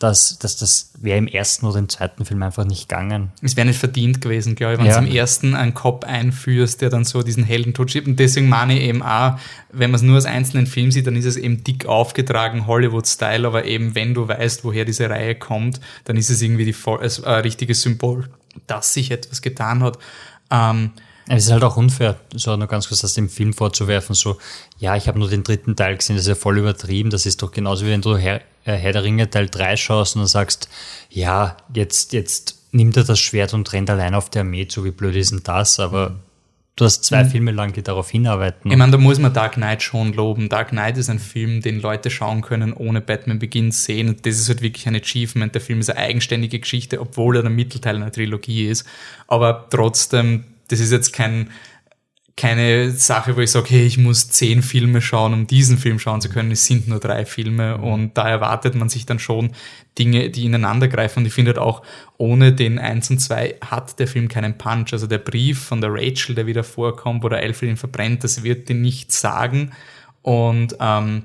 dass, dass das wäre im ersten oder im zweiten Film einfach nicht gegangen. Es wäre nicht verdient gewesen, glaube ich, wenn ja. du im ersten einen Cop einführst, der dann so diesen Heldentod schiebt. Und deswegen meine ich eben auch, wenn man es nur als einzelnen Film sieht, dann ist es eben dick aufgetragen, Hollywood-Style, aber eben wenn du weißt, woher diese Reihe kommt, dann ist es irgendwie die, ein äh, richtiges Symbol, dass sich etwas getan hat. Ähm, es ist halt auch unfair, so nur ganz kurz das dem Film vorzuwerfen, so, ja, ich habe nur den dritten Teil gesehen, das ist ja voll übertrieben, das ist doch genauso wie wenn du Herr, äh, Herr der Ringe Teil 3 schaust und dann sagst, ja, jetzt, jetzt nimmt er das Schwert und rennt allein auf der Armee zu, wie blöd ist denn das, aber du hast zwei mhm. Filme lang, die darauf hinarbeiten. Ich meine, da muss man Dark Knight schon loben. Dark Knight ist ein Film, den Leute schauen können, ohne Batman Begins sehen. Und das ist halt wirklich ein Achievement. Der Film ist eine eigenständige Geschichte, obwohl er der Mittelteil einer Trilogie ist. Aber trotzdem das ist jetzt kein, keine Sache, wo ich sage, hey, ich muss zehn Filme schauen, um diesen Film schauen zu können. Es sind nur drei Filme und da erwartet man sich dann schon Dinge, die ineinander greifen. Und ich finde halt auch, ohne den eins und zwei hat der Film keinen Punch. Also der Brief von der Rachel, der wieder vorkommt, wo der Alfred ihn verbrennt, das wird dir nichts sagen. Und ähm,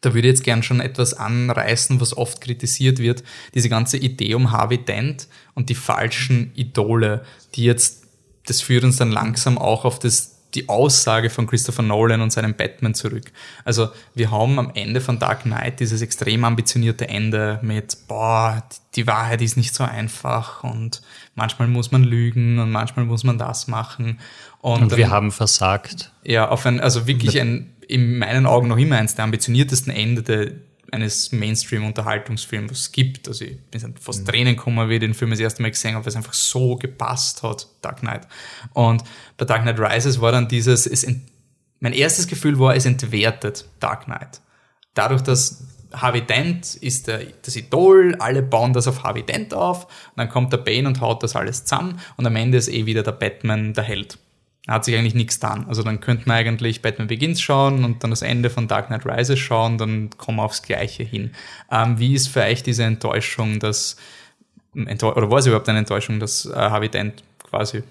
da würde ich jetzt gern schon etwas anreißen, was oft kritisiert wird. Diese ganze Idee um Harvey Dent und die falschen Idole, die jetzt das führt uns dann langsam auch auf das, die Aussage von Christopher Nolan und seinem Batman zurück. Also wir haben am Ende von Dark Knight dieses extrem ambitionierte Ende mit, boah, die Wahrheit ist nicht so einfach und manchmal muss man lügen und manchmal muss man das machen. Und, und wir dann, haben versagt. Ja, auf ein, also wirklich ein, in meinen Augen noch immer eins der ambitioniertesten Ende der, eines Mainstream-Unterhaltungsfilms gibt. Also ich bin fast mhm. Tränen gekommen, wie ich den Film das erste Mal gesehen habe, weil es einfach so gepasst hat, Dark Knight. Und bei Dark Knight Rises war dann dieses, es mein erstes Gefühl war, es entwertet Dark Knight. Dadurch, dass Harvey Dent ist der, das Idol, alle bauen das auf Harvey Dent auf, und dann kommt der Bane und haut das alles zusammen und am Ende ist eh wieder der Batman der Held hat sich eigentlich nichts getan. Also dann könnte man eigentlich Batman Begins schauen und dann das Ende von Dark Knight Rises schauen, dann kommen wir aufs Gleiche hin. Ähm, wie ist für euch diese Enttäuschung, dass, oder war es überhaupt eine Enttäuschung, dass äh, Harvey Dent quasi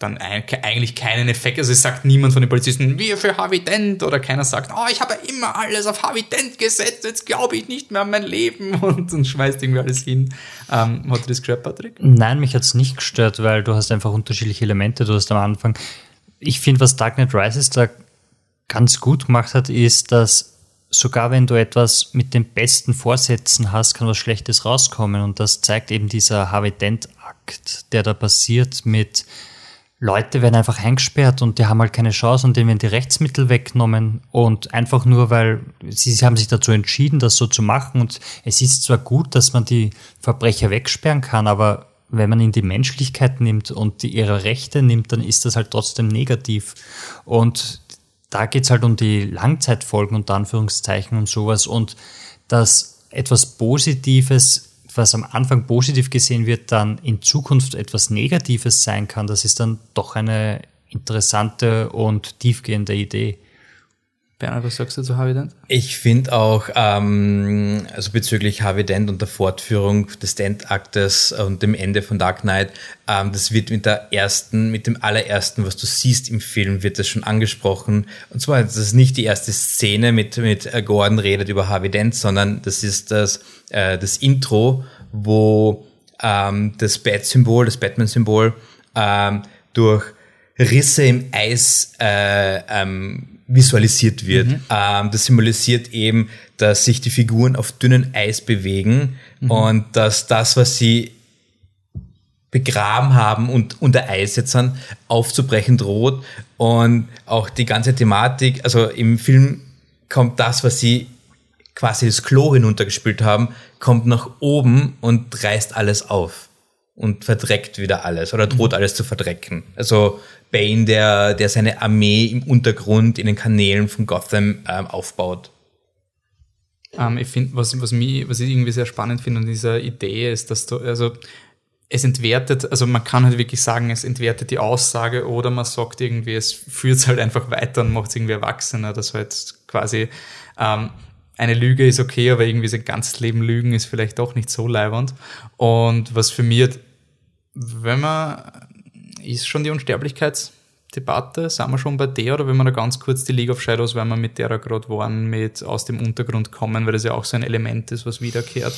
dann eigentlich keinen Effekt. Also es sagt niemand von den Polizisten, wir für Harvey Dent oder keiner sagt, oh, ich habe immer alles auf Harvey Dent gesetzt, jetzt glaube ich nicht mehr an mein Leben und, und schmeißt irgendwie alles hin. Ähm, hat dir das gestört, Patrick? Nein, mich hat es nicht gestört, weil du hast einfach unterschiedliche Elemente. Du hast am Anfang, ich finde, was Dark Knight Rises da ganz gut gemacht hat, ist, dass sogar wenn du etwas mit den besten Vorsätzen hast, kann was Schlechtes rauskommen. Und das zeigt eben dieser Harvey Dent-Akt, der da passiert mit Leute werden einfach eingesperrt und die haben halt keine Chance und denen werden die Rechtsmittel weggenommen und einfach nur, weil sie, sie haben sich dazu entschieden, das so zu machen und es ist zwar gut, dass man die Verbrecher wegsperren kann, aber wenn man in die Menschlichkeit nimmt und die, ihre Rechte nimmt, dann ist das halt trotzdem negativ und da geht's halt um die Langzeitfolgen unter Anführungszeichen und sowas und dass etwas Positives was am Anfang positiv gesehen wird, dann in Zukunft etwas Negatives sein kann, das ist dann doch eine interessante und tiefgehende Idee. Bernhard, was sagst du zu Harvey Dent? Ich finde auch, ähm, also bezüglich Harvey Dent und der Fortführung des Dent-Aktes und dem Ende von Dark Knight, ähm, das wird mit der ersten, mit dem allerersten, was du siehst im Film, wird das schon angesprochen. Und zwar, das ist nicht die erste Szene mit, mit äh, Gordon redet über Harvey Dent, sondern das ist das, äh, das Intro, wo ähm, das Bat-Symbol, das Batman-Symbol, ähm, durch Risse im Eis äh, ähm, visualisiert wird. Mhm. Ähm, das symbolisiert eben, dass sich die Figuren auf dünnem Eis bewegen mhm. und dass das, was sie begraben haben und unter Eis jetzt dann aufzubrechen droht. Und auch die ganze Thematik, also im Film kommt das, was sie quasi das Klo hinuntergespült haben, kommt nach oben und reißt alles auf und verdreckt wieder alles oder droht mhm. alles zu verdrecken. Also Bane, der, der seine Armee im Untergrund in den Kanälen von Gotham ähm, aufbaut. Ähm, ich finde, was, was, was ich irgendwie sehr spannend finde an dieser Idee ist, dass du, also es entwertet, also man kann halt wirklich sagen, es entwertet die Aussage oder man sagt irgendwie, es führt es halt einfach weiter und macht es irgendwie erwachsener, dass halt quasi ähm, eine Lüge ist okay, aber irgendwie sein ganzes Leben Lügen ist vielleicht doch nicht so leibernd. Und was für mich, wenn man ist schon die Unsterblichkeitsdebatte, sind wir schon bei der oder wenn wir da ganz kurz die League of Shadows, weil wir mit der gerade waren, mit aus dem Untergrund kommen, weil das ja auch so ein Element ist, was wiederkehrt.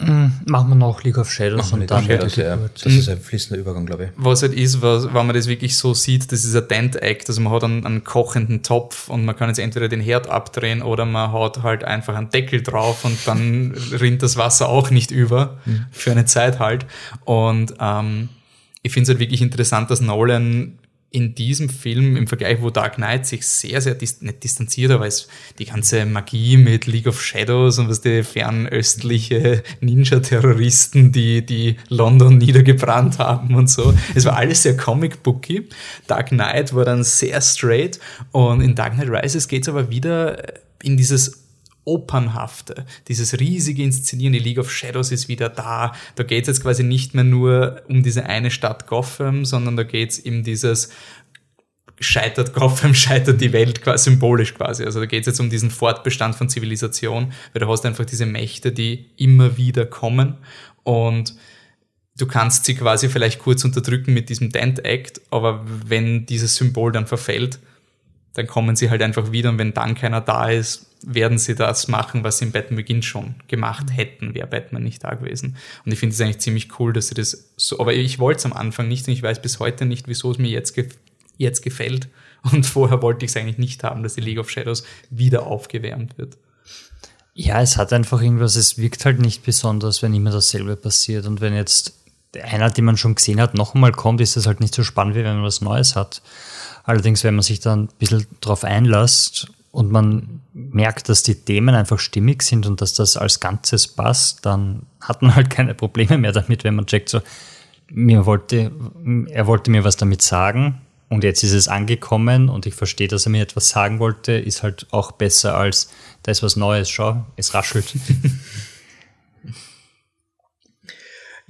Mm, machen wir noch League of Shadows und dann Shadows, ja. Das ist ein fließender Übergang, glaube ich. Was halt ist, was, wenn man das wirklich so sieht, das ist ein Dent-Act, also man hat einen, einen, kochenden Topf und man kann jetzt entweder den Herd abdrehen oder man hat halt einfach einen Deckel drauf und dann rinnt das Wasser auch nicht über, mhm. für eine Zeit halt. Und ähm, ich finde es halt wirklich interessant, dass Nolan in diesem Film im Vergleich, wo Dark Knight sich sehr, sehr dis nicht distanziert, aber es, die ganze Magie mit League of Shadows und was die fernöstliche Ninja-Terroristen, die, die London niedergebrannt haben und so. Es war alles sehr comic-booky. Dark Knight war dann sehr straight und in Dark Knight Rises geht es aber wieder in dieses Opernhafte, dieses riesige Inszenieren, die League of Shadows ist wieder da. Da geht es jetzt quasi nicht mehr nur um diese eine Stadt Gotham, sondern da geht es um dieses scheitert Gotham, scheitert die Welt quasi symbolisch quasi. Also da geht es jetzt um diesen Fortbestand von Zivilisation, weil du hast einfach diese Mächte, die immer wieder kommen und du kannst sie quasi vielleicht kurz unterdrücken mit diesem Dent Act, aber wenn dieses Symbol dann verfällt, dann kommen sie halt einfach wieder und wenn dann keiner da ist, werden sie das machen, was sie in Batman Begins schon gemacht hätten, wäre Batman nicht da gewesen. Und ich finde es eigentlich ziemlich cool, dass sie das so, aber ich wollte es am Anfang nicht und ich weiß bis heute nicht, wieso es mir jetzt, ge jetzt gefällt. Und vorher wollte ich es eigentlich nicht haben, dass die League of Shadows wieder aufgewärmt wird. Ja, es hat einfach irgendwas, es wirkt halt nicht besonders, wenn immer dasselbe passiert. Und wenn jetzt einer, den man schon gesehen hat, noch einmal kommt, ist das halt nicht so spannend, wie wenn man was Neues hat. Allerdings, wenn man sich dann ein bisschen drauf einlässt und man merkt, dass die Themen einfach stimmig sind und dass das als Ganzes passt, dann hat man halt keine Probleme mehr damit, wenn man checkt, so, mir wollte, er wollte mir was damit sagen und jetzt ist es angekommen und ich verstehe, dass er mir etwas sagen wollte, ist halt auch besser als, da ist was Neues, schau, es raschelt.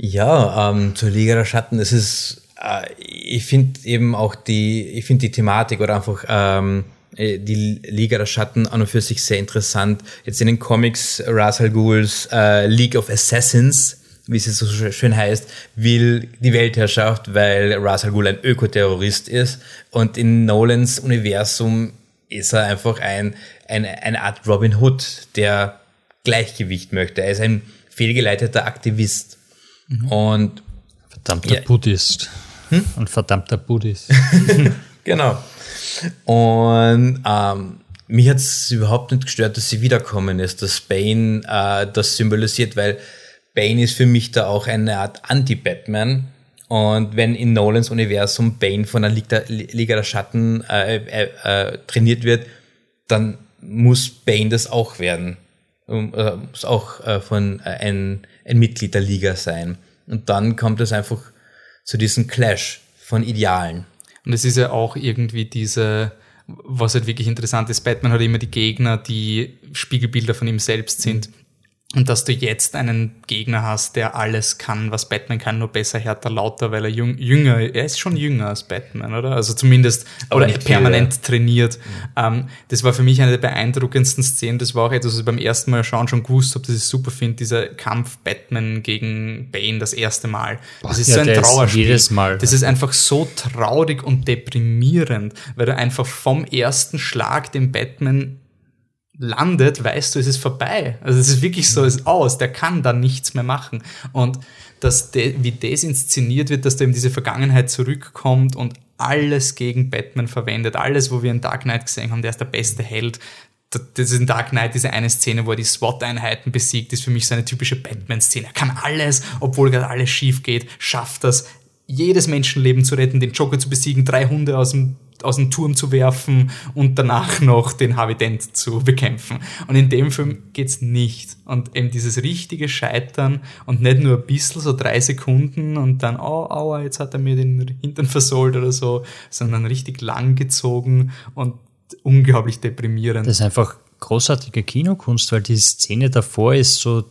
Ja, ähm, zur Liga der Schatten, es ist, äh, ich finde eben auch die, ich finde die Thematik oder einfach, ähm, äh, die Liga der Schatten an und für sich sehr interessant. Jetzt in den Comics Ra's al Ghuls äh, League of Assassins wie es so schön heißt, will die Weltherrschaft, weil Ra's al Ghul ein Ökoterrorist ist. Und in Nolans Universum ist er einfach ein, ein, eine Art Robin Hood, der Gleichgewicht möchte. Er ist ein fehlgeleiteter Aktivist. Mhm. Und verdammter ja. Buddhist. Hm? Ein verdammter Buddhist. genau. Und ähm, mich hat es überhaupt nicht gestört, dass sie wiederkommen ist, dass Bane äh, das symbolisiert, weil Bane ist für mich da auch eine Art Anti-Batman. Und wenn in Nolans Universum Bane von der Liga, Liga der Schatten äh, äh, äh, trainiert wird, dann muss Bane das auch werden. Um, äh, muss auch äh, von äh, ein, ein Mitglied der Liga sein. Und dann kommt es einfach zu diesem Clash von Idealen. Und es ist ja auch irgendwie diese, was halt wirklich interessant ist, Batman hat immer die Gegner, die Spiegelbilder von ihm selbst sind. Und dass du jetzt einen Gegner hast, der alles kann, was Batman kann, nur besser, härter, lauter, weil er jung, jünger, er ist schon jünger als Batman, oder? Also zumindest, Aber oder permanent viel, ja. trainiert. Mhm. Ähm, das war für mich eine der beeindruckendsten Szenen. Das war auch etwas, was ich beim ersten Mal schauen schon gewusst habe, dass ich super finde, dieser Kampf Batman gegen Bane das erste Mal. Das ist ja, so ein Trauerspiel. Jedes Mal. Das ist einfach so traurig und deprimierend, weil du einfach vom ersten Schlag den Batman landet, weißt du, es ist vorbei. Also es ist wirklich so, es ist aus, der kann dann nichts mehr machen. Und dass de, wie das inszeniert wird, dass der in diese Vergangenheit zurückkommt und alles gegen Batman verwendet, alles, wo wir in Dark Knight gesehen haben, der ist der beste Held. Das ist in Dark Knight diese eine Szene, wo er die SWAT-Einheiten besiegt, ist für mich so eine typische Batman-Szene. Er kann alles, obwohl gerade alles schief geht, schafft das, jedes Menschenleben zu retten, den Joker zu besiegen, drei Hunde aus dem aus dem Turm zu werfen und danach noch den Harvey Dent zu bekämpfen. Und in dem Film geht's nicht. Und eben dieses richtige Scheitern und nicht nur ein bisschen, so drei Sekunden und dann, oh, aua, jetzt hat er mir den Hintern versohlt oder so, sondern richtig lang gezogen und unglaublich deprimierend. Das ist einfach großartige Kinokunst, weil die Szene davor ist so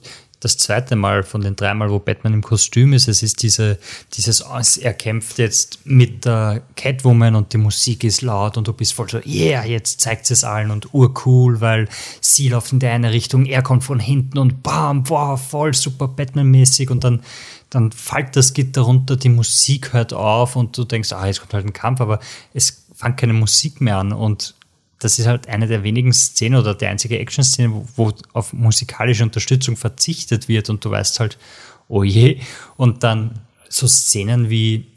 das zweite Mal von den dreimal, wo Batman im Kostüm ist. Es ist diese, dieses, er kämpft jetzt mit der Catwoman und die Musik ist laut und du bist voll so, yeah, jetzt zeigt es allen und urcool, weil sie läuft in die eine Richtung, er kommt von hinten und bam, boah, voll super Batman-mäßig und dann, dann fällt das Gitter runter, die Musik hört auf und du denkst, ah, jetzt kommt halt ein Kampf, aber es fängt keine Musik mehr an und das ist halt eine der wenigen Szenen oder die einzige Action-Szene, wo, wo, auf musikalische Unterstützung verzichtet wird und du weißt halt, oh je. Und dann so Szenen wie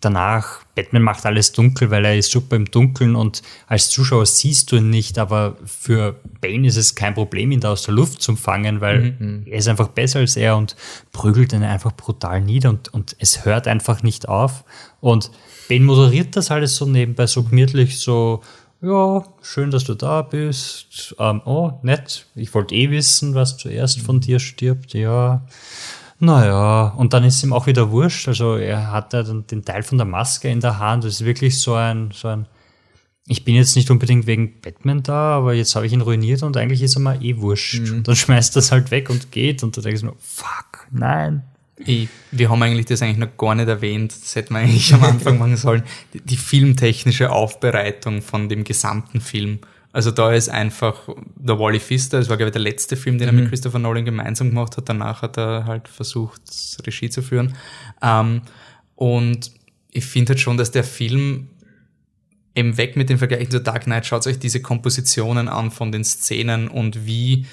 danach, Batman macht alles dunkel, weil er ist super im Dunkeln und als Zuschauer siehst du ihn nicht, aber für Bane ist es kein Problem, ihn da aus der Luft zu fangen, weil mhm. er ist einfach besser als er und prügelt ihn einfach brutal nieder und, und es hört einfach nicht auf. Und Bane moderiert das alles so nebenbei so gemütlich, so ja, schön, dass du da bist. Ähm, oh, nett. Ich wollte eh wissen, was zuerst von dir stirbt. Ja. Naja, und dann ist ihm auch wieder wurscht. Also er hat ja dann den Teil von der Maske in der Hand. Das ist wirklich so ein, so ein, ich bin jetzt nicht unbedingt wegen Batman da, aber jetzt habe ich ihn ruiniert und eigentlich ist er mal eh wurscht. Mhm. Und dann schmeißt das halt weg und geht und du denkst nur, fuck, nein. Ich, wir haben eigentlich das eigentlich noch gar nicht erwähnt, das hätten wir eigentlich am Anfang machen sollen, die, die filmtechnische Aufbereitung von dem gesamten Film. Also da ist einfach der Wally Pfister, das war glaube ich der letzte Film, den er mit mhm. Christopher Nolan gemeinsam gemacht hat. Danach hat er halt versucht, Regie zu führen. Ähm, und ich finde halt schon, dass der Film eben weg mit den Vergleichen zu Dark Knight, schaut euch diese Kompositionen an von den Szenen und wie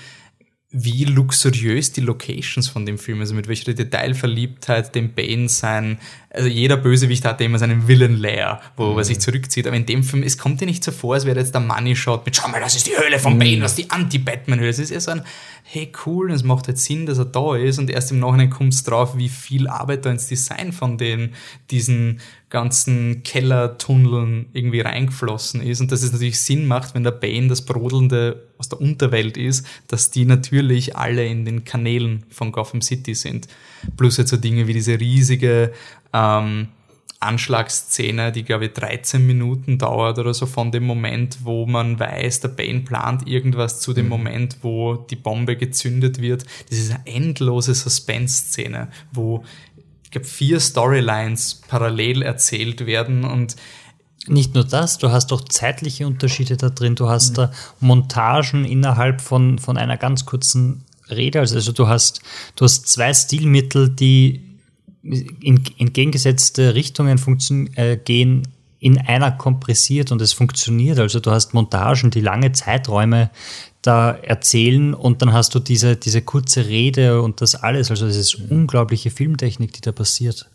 wie luxuriös die Locations von dem Film, also mit welcher Detailverliebtheit dem Bane sein, also jeder Bösewicht hatte immer seinen Villain-Lair, wo mhm. er sich zurückzieht, aber in dem Film, es kommt dir nicht so vor, als wäre jetzt der Money-Shot mit, schau mal, das ist die Höhle von Bane, mhm. das ist die Anti-Batman-Höhle, es ist eher so ein, hey cool, es macht halt Sinn, dass er da ist und erst im Nachhinein kommst drauf, wie viel Arbeit da ins Design von den, diesen ganzen Kellertunneln irgendwie reingeflossen ist und dass es natürlich Sinn macht, wenn der Bane das Brodelnde aus der Unterwelt ist, dass die natürlich alle in den Kanälen von Gotham City sind. Plus jetzt so Dinge wie diese riesige ähm, Anschlagsszene, die glaube ich 13 Minuten dauert oder so von dem Moment, wo man weiß, der Bane plant irgendwas zu dem mhm. Moment, wo die Bombe gezündet wird. Das ist eine endlose Suspense-Szene, wo ich glaube vier Storylines parallel erzählt werden und nicht nur das, du hast auch zeitliche Unterschiede da drin. Du hast mhm. da Montagen innerhalb von, von einer ganz kurzen Rede. Also, also du hast, du hast zwei Stilmittel, die in entgegengesetzte Richtungen äh, gehen, in einer kompressiert und es funktioniert. Also du hast Montagen, die lange Zeiträume da erzählen und dann hast du diese, diese kurze Rede und das alles. Also es ist unglaubliche Filmtechnik, die da passiert.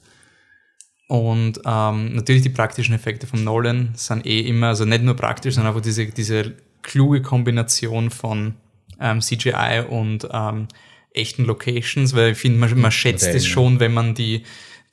Und ähm, natürlich die praktischen Effekte von Nolan sind eh immer, also nicht nur praktisch, sondern einfach diese, diese kluge Kombination von ähm, CGI und ähm, echten Locations, weil ich finde, man, man schätzt es schon, wenn man die,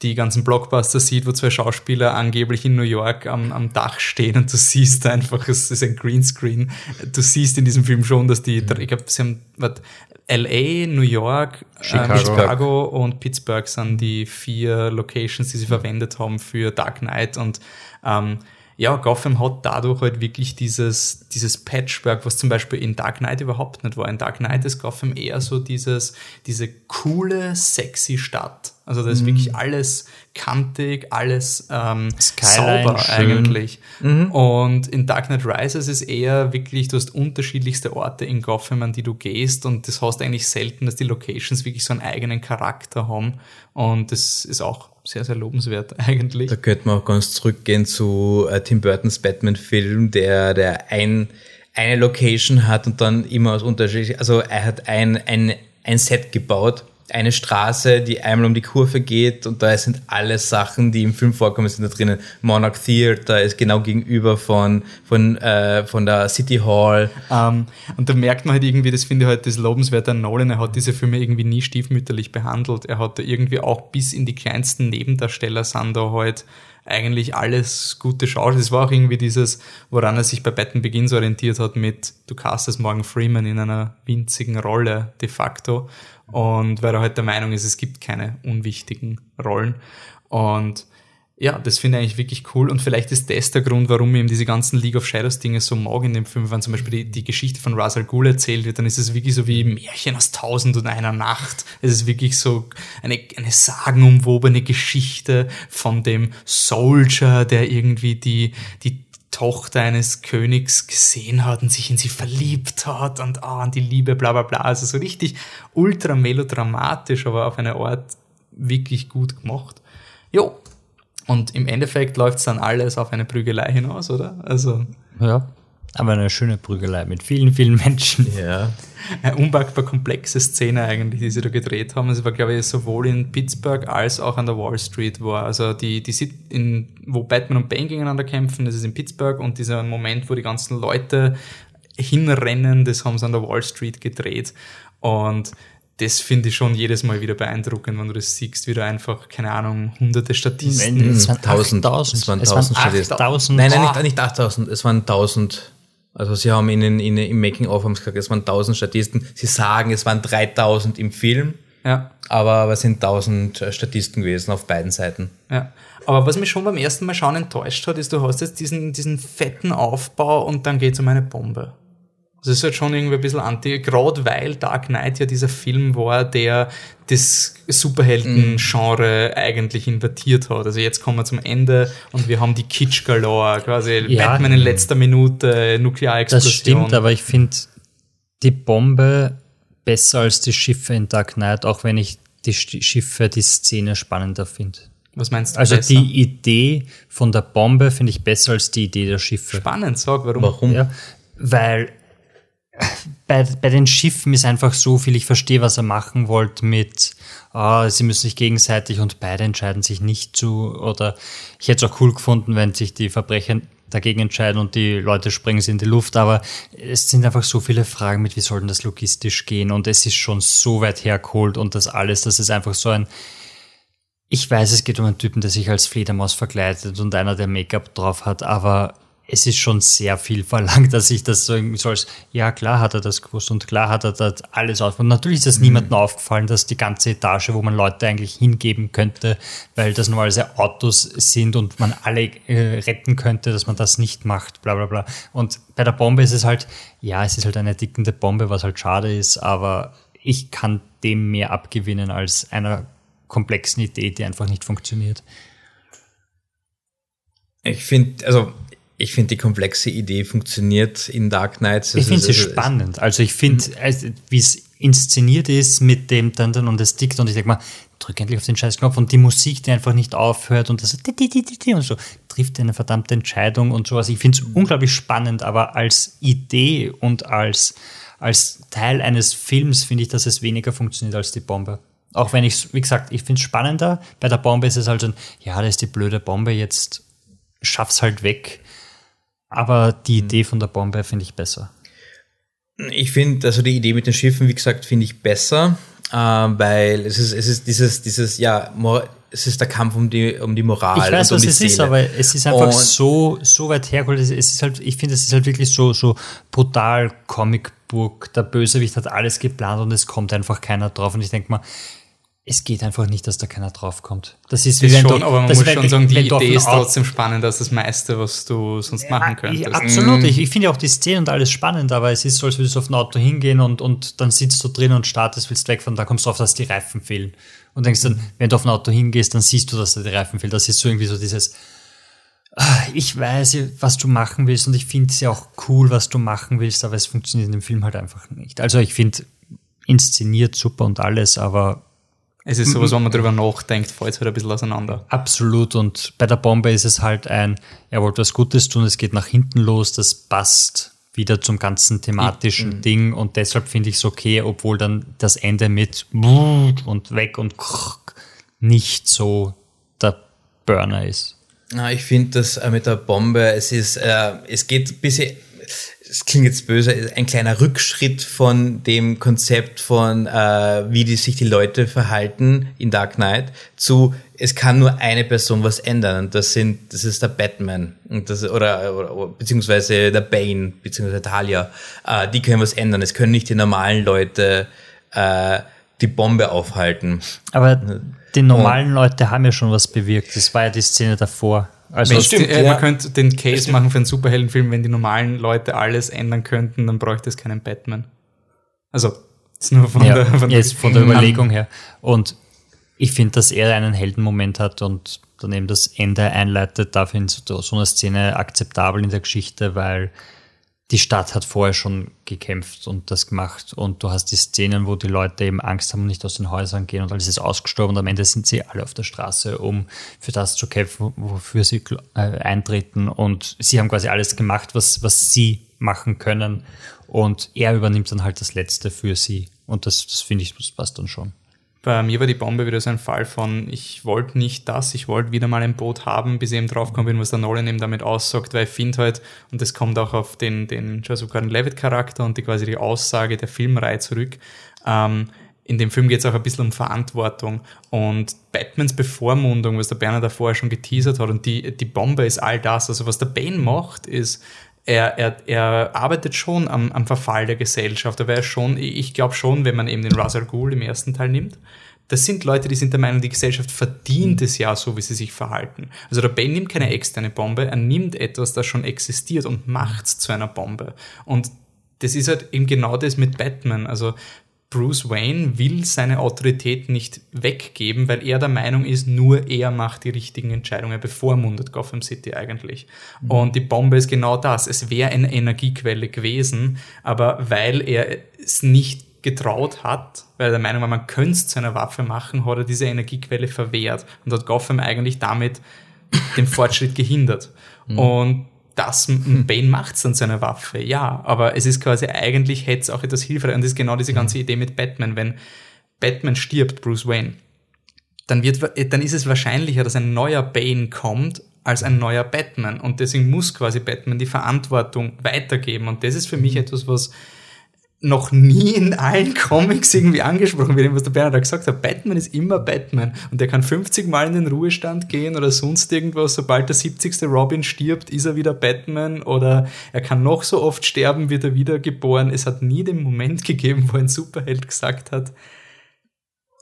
die ganzen Blockbuster sieht, wo zwei Schauspieler angeblich in New York am, am Dach stehen und du siehst einfach, es ist ein Greenscreen. Du siehst in diesem Film schon, dass die, mhm. ich glaube, sie haben, was, LA, New York, Chicago. Äh, Chicago und Pittsburgh sind die vier Locations, die sie verwendet haben für Dark Knight und ähm, ja, Gotham hat dadurch halt wirklich dieses, dieses Patchwork, was zum Beispiel in Dark Knight überhaupt nicht war. In Dark Knight ist Gotham eher so dieses, diese coole, sexy Stadt. Also da ist mhm. wirklich alles kantig, alles ähm, sauber schön. eigentlich. Mhm. Und in Dark Knight Rises ist eher wirklich, du hast unterschiedlichste Orte in Gotham, an die du gehst und das hast eigentlich selten, dass die Locations wirklich so einen eigenen Charakter haben. Und das ist auch sehr, sehr lobenswert eigentlich. Da könnte man auch ganz zurückgehen zu äh, Tim Burtons Batman-Film, der, der ein, eine Location hat und dann immer aus unterschiedlichen, also er hat ein, ein, ein Set gebaut eine Straße, die einmal um die Kurve geht und da sind alle Sachen, die im Film vorkommen, sind da drinnen. Monarch Theater ist genau gegenüber von, von, äh, von der City Hall. Um, ähm, und da merkt man halt irgendwie, das finde ich halt das lobenswerte an Nolan, er hat diese Filme irgendwie nie stiefmütterlich behandelt. Er hat da irgendwie auch bis in die kleinsten Nebendarsteller sind da halt eigentlich alles gute Schauspieler. Es war auch irgendwie dieses, woran er sich bei Batman Begins orientiert hat mit, du castest Morgan Freeman in einer winzigen Rolle de facto und weil er halt der Meinung ist, es gibt keine unwichtigen Rollen. Und ja, das finde ich eigentlich wirklich cool und vielleicht ist das der Grund, warum ich eben diese ganzen League of Shadows Dinge so mag in dem Film, wenn zum Beispiel die, die Geschichte von Ra's al Ghul erzählt wird, dann ist es wirklich so wie Märchen aus Tausend und einer Nacht. Es ist wirklich so eine, eine sagenumwobene Geschichte von dem Soldier, der irgendwie die, die Tochter eines Königs gesehen hat und sich in sie verliebt hat und ah, an die Liebe, bla bla bla. Also so richtig ultra melodramatisch, aber auf eine Art wirklich gut gemacht. Jo. Und im Endeffekt läuft es dann alles auf eine Prügelei hinaus, oder? Also. Ja. Aber eine schöne Prügelei mit vielen, vielen Menschen. Ja. Eine unpackbar komplexe Szene eigentlich, die sie da gedreht haben. Es war, glaube ich, sowohl in Pittsburgh als auch an der Wall Street war. Also die, die in, wo Batman und Bane gegeneinander kämpfen, das ist in Pittsburgh und dieser Moment, wo die ganzen Leute hinrennen, das haben sie an der Wall Street gedreht. Und das finde ich schon jedes Mal wieder beeindruckend, wenn du das siehst, wie du einfach, keine Ahnung, hunderte Statisten. Es waren tausend. Es waren tausend Statisten. Nein, nein, nicht, nicht 8000, es waren tausend. Also sie haben in, in, in im Making-of gesagt, es waren 1000 Statisten. Sie sagen, es waren 3000 im Film. Ja. Aber, aber es sind 1000 äh, Statisten gewesen auf beiden Seiten. Ja. Aber was mich schon beim ersten Mal schauen enttäuscht hat, ist, du hast jetzt diesen, diesen fetten Aufbau und dann geht es um eine Bombe. Das ist halt schon irgendwie ein bisschen anti, gerade weil Dark Knight ja dieser Film war, der das Superhelden-Genre mhm. eigentlich invertiert hat. Also jetzt kommen wir zum Ende und wir haben die Kitsch Galore, quasi ja, Batman in letzter Minute, Nuklearexplosion. Das stimmt, aber ich finde die Bombe besser als die Schiffe in Dark Knight, auch wenn ich die Schiffe, die Szene spannender finde. Was meinst du? Also besser? die Idee von der Bombe finde ich besser als die Idee der Schiffe. Spannend, sag warum. Warum? Ja, weil bei, bei den Schiffen ist einfach so viel, ich verstehe, was er machen wollte mit, oh, sie müssen sich gegenseitig und beide entscheiden sich nicht zu. Oder ich hätte es auch cool gefunden, wenn sich die Verbrecher dagegen entscheiden und die Leute springen sie in die Luft. Aber es sind einfach so viele Fragen mit, wie soll denn das logistisch gehen? Und es ist schon so weit hergeholt und das alles, das ist einfach so ein, ich weiß, es geht um einen Typen, der sich als Fledermaus verkleidet und einer, der Make-up drauf hat, aber es ist schon sehr viel verlangt, dass ich das so irgendwie so als, ja klar hat er das gewusst und klar hat er das alles auf. Und natürlich ist es mhm. niemandem aufgefallen, dass die ganze Etage, wo man Leute eigentlich hingeben könnte, weil das normalerweise Autos sind und man alle äh, retten könnte, dass man das nicht macht, bla bla bla. Und bei der Bombe ist es halt, ja, es ist halt eine tickende Bombe, was halt schade ist, aber ich kann dem mehr abgewinnen als einer komplexen Idee, die einfach nicht funktioniert. Ich finde, also ich finde, die komplexe Idee funktioniert in Dark Knight. Ich finde sie spannend. Also ich finde, mhm. wie es inszeniert ist mit dem dann, dann und es tickt und ich denke mal, drück endlich auf den Scheißknopf und die Musik, die einfach nicht aufhört und das und so trifft eine verdammte Entscheidung und sowas. Ich finde es unglaublich spannend, aber als Idee und als, als Teil eines Films finde ich, dass es weniger funktioniert als die Bombe. Auch wenn ich, wie gesagt, ich finde es spannender. Bei der Bombe ist es halt so ein, ja, das ist die blöde Bombe, jetzt schaff's halt weg. Aber die Idee von der Bombe finde ich besser. Ich finde, also die Idee mit den Schiffen, wie gesagt, finde ich besser, äh, weil es ist, es ist dieses, dieses, ja, es ist der Kampf um die, um die Moral. Ich weiß, und um was die es Seele. ist, aber es ist einfach Und- so, so weit hergeholt. Es ist halt, ich finde, es ist halt wirklich so, so brutal Comicbook. Der Bösewicht hat alles geplant und es kommt einfach keiner drauf. Und ich denke mal, es geht einfach nicht, dass da keiner drauf kommt. Das ist, wie Ist wenn schon, du, aber man das muss wenn- schon sagen, die Idee ist trotzdem spannend als das meiste, was du sonst machen könntest. absolut. Ich, ich finde auch die Szene und alles spannend, aber es ist so, als würdest du auf ein Auto hingehen und, und dann sitzt du drin und startest, willst wegfahren, da kommst du drauf, dass die Reifen fehlen. Und denkst dann, wenn du auf ein Auto hingehst, dann siehst du, dass da die Reifen fehlen. Das ist so irgendwie so dieses, ah, ich weiß, was du machen willst und ich finde es ja auch cool, was du machen willst, aber es funktioniert in dem Film halt einfach nicht. Also ich finde, inszeniert super und alles, aber Es ist sowas, wenn man drüber nachdenkt, fällt es halt ein bisschen auseinander. Absolut. Und bei der Bombe ist es halt ein, er wollte was Gutes tun, es geht nach hinten los, das passt wieder zum ganzen thematischen Ding und deshalb finde ich es okay, obwohl dann das Ende mit und weg und nicht so der Burner ist. Ja, ich finde das äh, mit der Bombe, es ist, äh, es geht ein bisschen, es klingt jetzt böse, ein kleiner Rückschritt von dem Konzept von, äh, wie die, sich die Leute verhalten in Dark Knight zu, es kann nur eine Person was ändern und das sind, das ist der Batman und das, oder, oder beziehungsweise der Bane, beziehungsweise Talia, äh, die können was ändern. Es können nicht die normalen Leute äh, die Bombe aufhalten. Aber die normalen Leute haben ja schon was bewirkt. Das war ja die Szene davor. Also Wenn stimmt, äh, ja. Man könnte den Case machen für einen Superheldenfilm, wenn die normalen Leute alles ändern könnten, dann bräuchte es keinen Batman. Also, ist nur von ja, der, von jetzt von der Überlegung her. Und ich finde, dass er einen Heldenmoment hat und dann eben das Ende einleitet, da finde ich so eine Szene akzeptabel in der Geschichte, weil die Stadt hat vorher schon gekämpft und das gemacht. Und du hast die Szenen, wo die Leute eben Angst haben und nicht aus den Häusern gehen und alles ist ausgestorben und am Ende sind sie alle auf der Straße, um für das zu kämpfen, wofür sie äh, eintreten. Und sie haben quasi alles gemacht, was, was sie machen können. Und er übernimmt dann halt das Letzte für sie. Und das, das finde ich, das passt dann schon. Bei mir war die Bombe wieder so ein Fall von, ich wollte nicht das, ich wollte wieder mal ein Boot haben, bis ich eben draufgekommen bin, was der Nolan eben damit aussagt, weil ich finde halt, und das kommt auch auf den, den Joseph Gordon-Levitt-Charakter und die quasi die Aussage der Filmreihe zurück, ähm, in dem Film geht es auch ein bisschen um Verantwortung und Batmans Bevormundung, was der Berner da vorher schon geteasert hat und die, die Bombe ist all das. Also was der Bane macht, ist, er, er, er arbeitet schon am, am Verfall der Gesellschaft, aber er schon, ich glaube schon, wenn man eben den Ra's al Ghul im ersten Teil nimmt, das sind Leute, die sind der Meinung, die Gesellschaft verdient es ja so, wie sie sich verhalten. Also der Bane nimmt keine externe Bombe, er nimmt etwas, das schon existiert und macht es zu einer Bombe. Und das ist halt eben genau das mit Batman. Also Bruce Wayne will seine Autorität nicht weggeben, weil er der Meinung ist, nur er macht die richtigen Entscheidungen. Er bevormundet Gotham City eigentlich. Und die Bombe ist genau das. Es wäre eine Energiequelle gewesen, aber weil er es nicht getraut hat, weil er der Meinung war, man könnte es zu einer Waffe machen, hat er diese Energiequelle verwehrt und hat Gotham eigentlich damit den Fortschritt gehindert. Und das m- Bane macht es dann zu einer Waffe, ja, aber es ist quasi eigentlich hätte es auch etwas hilfreich und das ist genau diese ganze Idee mit Batman, wenn Batman stirbt, Bruce Wayne, dann wird dann ist es wahrscheinlicher, dass ein neuer Bane kommt als ein neuer Batman. Und deswegen muss quasi Batman die Verantwortung weitergeben. Und das ist für mich etwas, was noch nie in allen Comics irgendwie angesprochen wird, was der Bernhard da gesagt hat. Batman ist immer Batman und der kann 50 Mal in den Ruhestand gehen oder sonst irgendwas. Sobald der 70. Robin stirbt, ist er wieder Batman oder er kann noch so oft sterben, wird er wiedergeboren. Es hat nie den Moment gegeben, wo ein Superheld gesagt hat,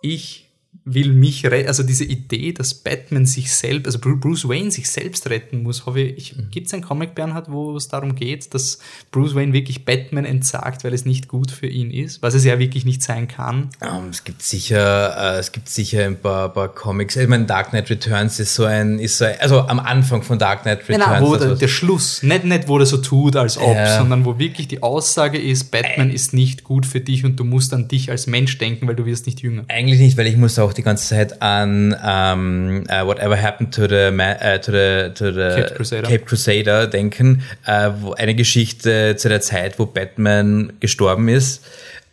ich will mich retten. Also diese Idee, dass Batman sich selbst, also Bruce Wayne sich selbst retten muss, habe ich, mhm. gibt es einen Comic, Bernhard, wo es darum geht, dass Bruce Wayne wirklich Batman entsagt, weil es nicht gut für ihn ist, was es ja wirklich nicht sein kann? Um, ähm, es gibt sicher, äh, es gibt sicher ein paar, paar Comics. Ich meine, Dark Knight Returns ist so ein, ist so ein, also am Anfang von Dark Knight Returns. Genau, wo der, der, Schluss, nicht, nicht wo der so tut, als ob, ja. sondern wo wirklich die Aussage ist, Batman ist nicht gut für dich und du musst an dich als Mensch denken, weil du wirst nicht jünger. Eigentlich nicht, weil ich muss auch die ganze Zeit an um, ähm, uh, äh, Whatever Happened to the, uh, to the, to the Cape, Crusader. Cape Crusader denken, uh, wo eine Geschichte zu der Zeit, wo Batman gestorben ist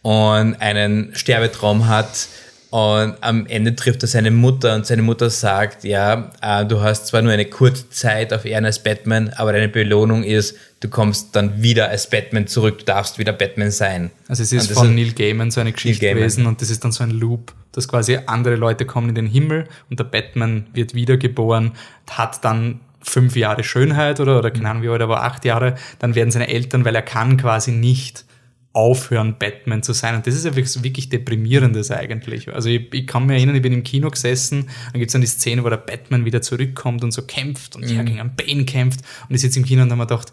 und einen Sterbetraum hat und am Ende trifft er seine Mutter und seine Mutter sagt, ja, äh, du hast zwar nur eine kurze Zeit auf Ehren als Batman, aber deine Belohnung ist, du kommst dann wieder als Batman zurück, du darfst wieder Batman sein. Also es ist von Neil Gaiman so eine Geschichte gewesen und das ist dann so ein Loop, dass quasi andere Leute kommen in den Himmel und der Batman wird wiedergeboren, hat dann fünf Jahre Schönheit oder, oder keine Ahnung wie alt, aber acht Jahre, dann werden seine Eltern, weil er kann quasi nicht aufhören, Batman zu sein. Und das ist ja wirklich deprimierendes eigentlich. Also ich, ich kann mich erinnern, ich bin im Kino gesessen, dann gibt es dann die Szene, wo der Batman wieder zurückkommt und so kämpft und mhm. ja, gegen einen Bane kämpft. Und ich sitze im Kino und habe mir gedacht,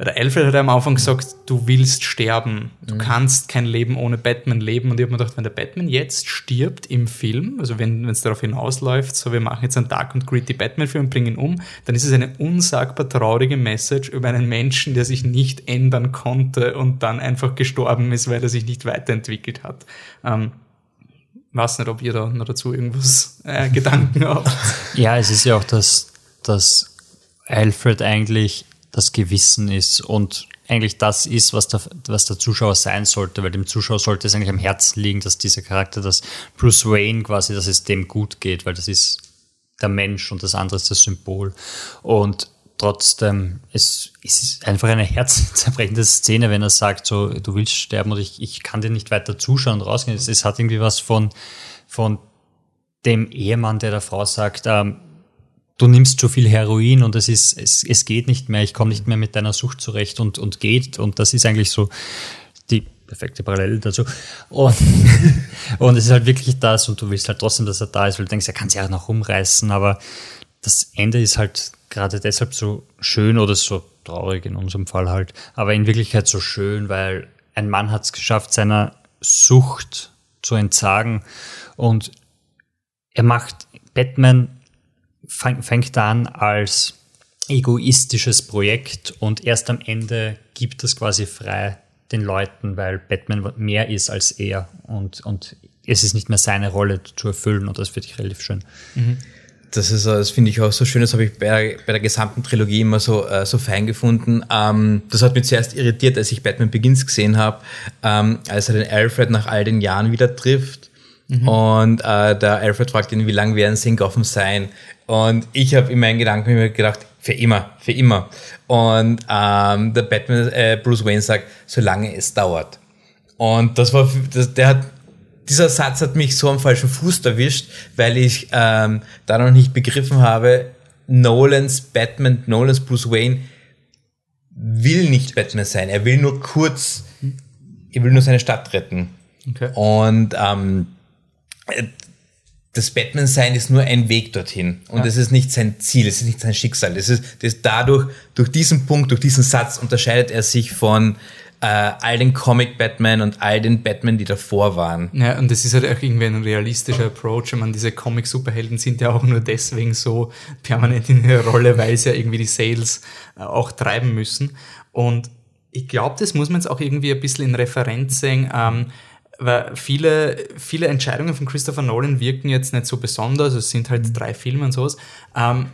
weil der Alfred hat am Anfang gesagt, du willst sterben. Du mhm. kannst kein Leben ohne Batman leben. Und ich habe mir gedacht, wenn der Batman jetzt stirbt im Film, also wenn es darauf hinausläuft, so wir machen jetzt einen Dark und Gritty Batman-Film und bringen ihn um, dann ist es eine unsagbar traurige Message über einen Menschen, der sich nicht ändern konnte und dann einfach gestorben ist, weil er sich nicht weiterentwickelt hat. Ähm, weiß nicht, ob ihr da noch dazu irgendwas äh, Gedanken habt. Ja, es ist ja auch, dass, dass Alfred eigentlich das Gewissen ist und eigentlich das ist, was der, was der Zuschauer sein sollte, weil dem Zuschauer sollte es eigentlich am Herzen liegen, dass dieser Charakter, dass Bruce Wayne quasi, dass es dem gut geht, weil das ist der Mensch und das andere ist das Symbol. Und trotzdem, es, ist einfach eine herzzerbrechende Szene, wenn er sagt, so, du willst sterben und ich, ich kann dir nicht weiter zuschauen und rausgehen. Es, es hat irgendwie was von, von dem Ehemann, der der Frau sagt, ähm, du nimmst zu viel Heroin und es ist, es, es geht nicht mehr, ich komme nicht mehr mit deiner Sucht zurecht und, und geht. Und das ist eigentlich so die perfekte Parallele dazu. Und, und es ist halt wirklich das und du willst halt trotzdem, dass er da ist, weil du denkst, er kann sich auch noch rumreißen, aber das Ende ist halt gerade deshalb so schön oder so traurig in unserem Fall halt, aber in Wirklichkeit so schön, weil ein Mann hat es geschafft, seiner Sucht zu entsagen und er macht Batman fängt an als egoistisches Projekt und erst am Ende gibt es quasi frei den Leuten, weil Batman mehr ist als er und, und es ist nicht mehr seine Rolle zu erfüllen und das finde ich relativ schön. Mhm. Das ist, das finde ich auch so schön, das habe ich bei, bei der gesamten Trilogie immer so, äh, so fein gefunden. Ähm, das hat mich zuerst irritiert, als ich Batman Begins gesehen habe, ähm, als er den Alfred nach all den Jahren wieder trifft. Mhm. Und äh, der Alfred fragt ihn, wie lange werden sie in Gotham sein? Und ich habe in meinen Gedanken mir gedacht, für immer, für immer. Und ähm, der Batman, äh, Bruce Wayne sagt, solange es dauert. Und das war, das, der hat, dieser Satz hat mich so am falschen Fuß erwischt, weil ich ähm, da noch nicht begriffen habe, Nolans Batman, Nolans Bruce Wayne will nicht Batman sein. Er will nur kurz, er will nur seine Stadt retten. Okay. Und ähm, das Batman-Sein ist nur ein Weg dorthin. Und es ja. ist nicht sein Ziel, es ist nicht sein Schicksal. Das ist, das dadurch, durch diesen Punkt, durch diesen Satz unterscheidet er sich von äh, all den Comic-Batman und all den Batman, die davor waren. Ja, und das ist halt auch irgendwie ein realistischer Approach. Ich meine, diese Comic-Superhelden sind ja auch nur deswegen so permanent in der Rolle, weil sie ja irgendwie die Sales äh, auch treiben müssen. Und ich glaube, das muss man jetzt auch irgendwie ein bisschen in Referenz sehen. Ähm, weil viele, viele Entscheidungen von Christopher Nolan wirken jetzt nicht so besonders, es sind halt drei Filme und sowas. Ähm,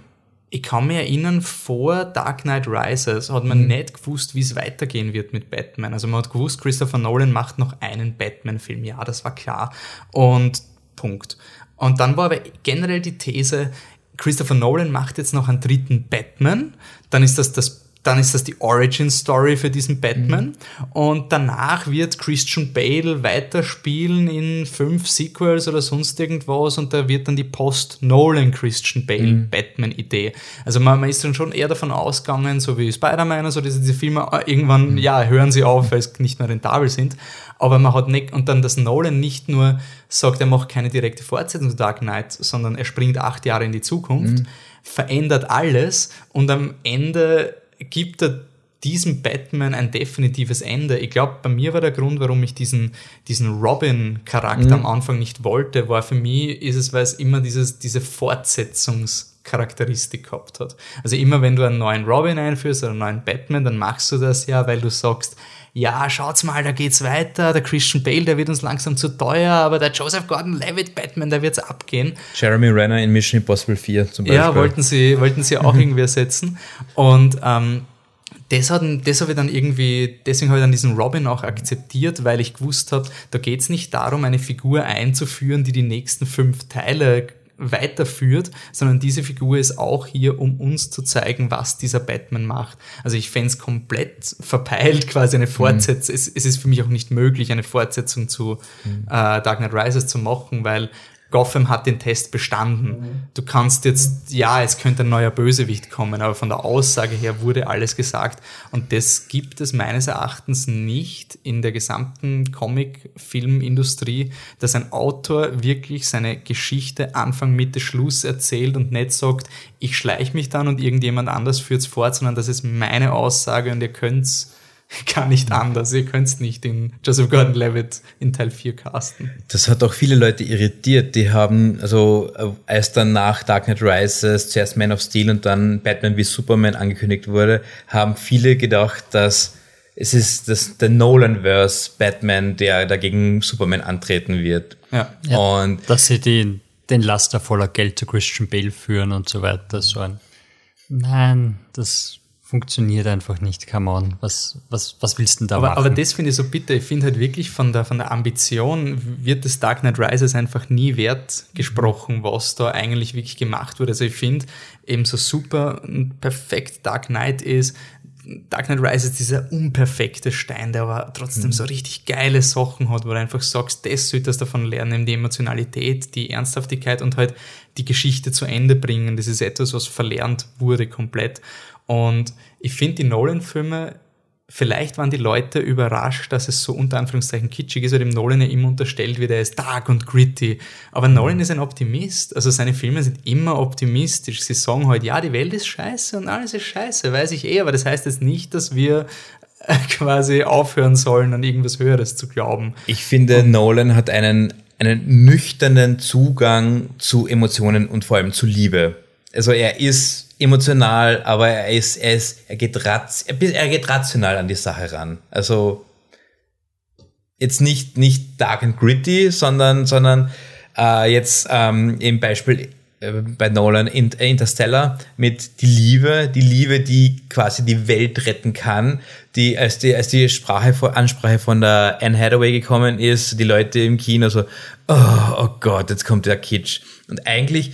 ich kann mich erinnern, vor Dark Knight Rises hat man mhm. nicht gewusst, wie es weitergehen wird mit Batman. Also man hat gewusst, Christopher Nolan macht noch einen Batman-Film. Ja, das war klar. Und Punkt. Und dann war aber generell die These, Christopher Nolan macht jetzt noch einen dritten Batman. Dann ist das das dann ist das die Origin Story für diesen Batman. Mhm. Und danach wird Christian Bale weiterspielen in fünf Sequels oder sonst irgendwas und da wird dann die Post-Nolan Christian Bale mhm. Batman-Idee. Also man, man, ist dann schon eher davon ausgegangen, so wie Spider-Man, also diese, diese Filme, äh, irgendwann, mhm. ja, hören sie auf, weil es nicht mehr rentabel sind. Aber man hat nicht, und dann, dass Nolan nicht nur sagt, er macht keine direkte Fortsetzung zu Dark Knight, sondern er springt acht Jahre in die Zukunft, mhm. verändert alles und am Ende gibt er diesem Batman ein definitives Ende. Ich glaube, bei mir war der Grund, warum ich diesen, diesen Robin-Charakter mhm. am Anfang nicht wollte, war für mich, ist es, weil es immer dieses, diese Fortsetzungscharakteristik gehabt hat. Also immer wenn du einen neuen Robin einführst oder einen neuen Batman, dann machst du das ja, weil du sagst, ja, schaut's mal, da geht's weiter, der Christian Bale, der wird uns langsam zu teuer, aber der Joseph Gordon-Levitt Batman, der wird's abgehen. Jeremy Renner in Mission Impossible 4 zum Beispiel. Ja, wollten sie, wollten sie auch irgendwie ersetzen. Und ähm, das, hat, das habe ich dann irgendwie, deswegen habe ich dann diesen Robin auch akzeptiert, weil ich gewusst habe, da geht's nicht darum, eine Figur einzuführen, die die nächsten fünf Teile weiterführt, sondern diese Figur ist auch hier, um uns zu zeigen, was dieser Batman macht. Also ich fände es komplett verpeilt, quasi eine Fortsetzung. Mhm. Es, es, ist für mich auch nicht möglich, eine Fortsetzung zu mhm. äh, Dark Knight Rises zu machen, weil Gotham hat den Test bestanden. Mhm. Du kannst jetzt, ja, es könnte ein neuer Bösewicht kommen, aber von der Aussage her wurde alles gesagt. Und das gibt es meines Erachtens nicht in der gesamten Comic-Filmindustrie, dass ein Autor wirklich seine Geschichte Anfang, Mitte, Schluss erzählt und nicht sagt, ich schleiche mich dann und irgendjemand anders führt es fort, sondern das ist meine Aussage und ihr könnt's gar nicht anders. Ihr könnt nicht den Joseph Gordon-Levitt in Teil 4 casten. Das hat auch viele Leute irritiert. Die haben, also äh, als dann nach Dark Knight Rises zuerst Man of Steel und dann Batman wie Superman angekündigt wurde, haben viele gedacht, dass es ist das, der Nolan-Verse Batman, der dagegen Superman antreten wird. Ja. ja. Und dass sie den, den Laster voller Geld zu Christian Bale führen und so weiter. So ein Nein, das funktioniert einfach nicht, come on. Was, was, was willst du denn da aber, machen? Aber das finde ich so bitter. Ich finde halt wirklich von der, von der Ambition wird das Dark Knight Rises einfach nie wert gesprochen, was da eigentlich wirklich gemacht wurde. Also ich finde eben so super und perfekt Dark Knight ist, Dark Knight Rises dieser unperfekte Stein, der aber trotzdem mhm. so richtig geile Sachen hat, wo du einfach sagst, das solltest du davon lernen, die Emotionalität, die Ernsthaftigkeit und halt die Geschichte zu Ende bringen. Das ist etwas, was verlernt wurde komplett. Und ich finde die Nolan-Filme, vielleicht waren die Leute überrascht, dass es so unter Anführungszeichen kitschig ist, weil dem Nolan ja immer unterstellt wird, er ist dark und gritty. Aber Nolan ist ein Optimist. Also seine Filme sind immer optimistisch. Sie sagen halt, ja, die Welt ist scheiße und alles ist scheiße, weiß ich eh, aber das heißt jetzt nicht, dass wir quasi aufhören sollen, an irgendwas Höheres zu glauben. Ich finde, und Nolan hat einen, einen nüchternen Zugang zu Emotionen und vor allem zu Liebe. Also er ist emotional, aber er ist, er ist, er geht, raz, er geht rational an die Sache ran. Also jetzt nicht, nicht dark and gritty, sondern, sondern äh, jetzt ähm, im Beispiel äh, bei Nolan äh, Interstellar mit die Liebe, die Liebe, die quasi die Welt retten kann, die als die als die Sprache Ansprache von der Anne Hathaway gekommen ist, die Leute im Kino so, oh, oh Gott, jetzt kommt der Kitsch und eigentlich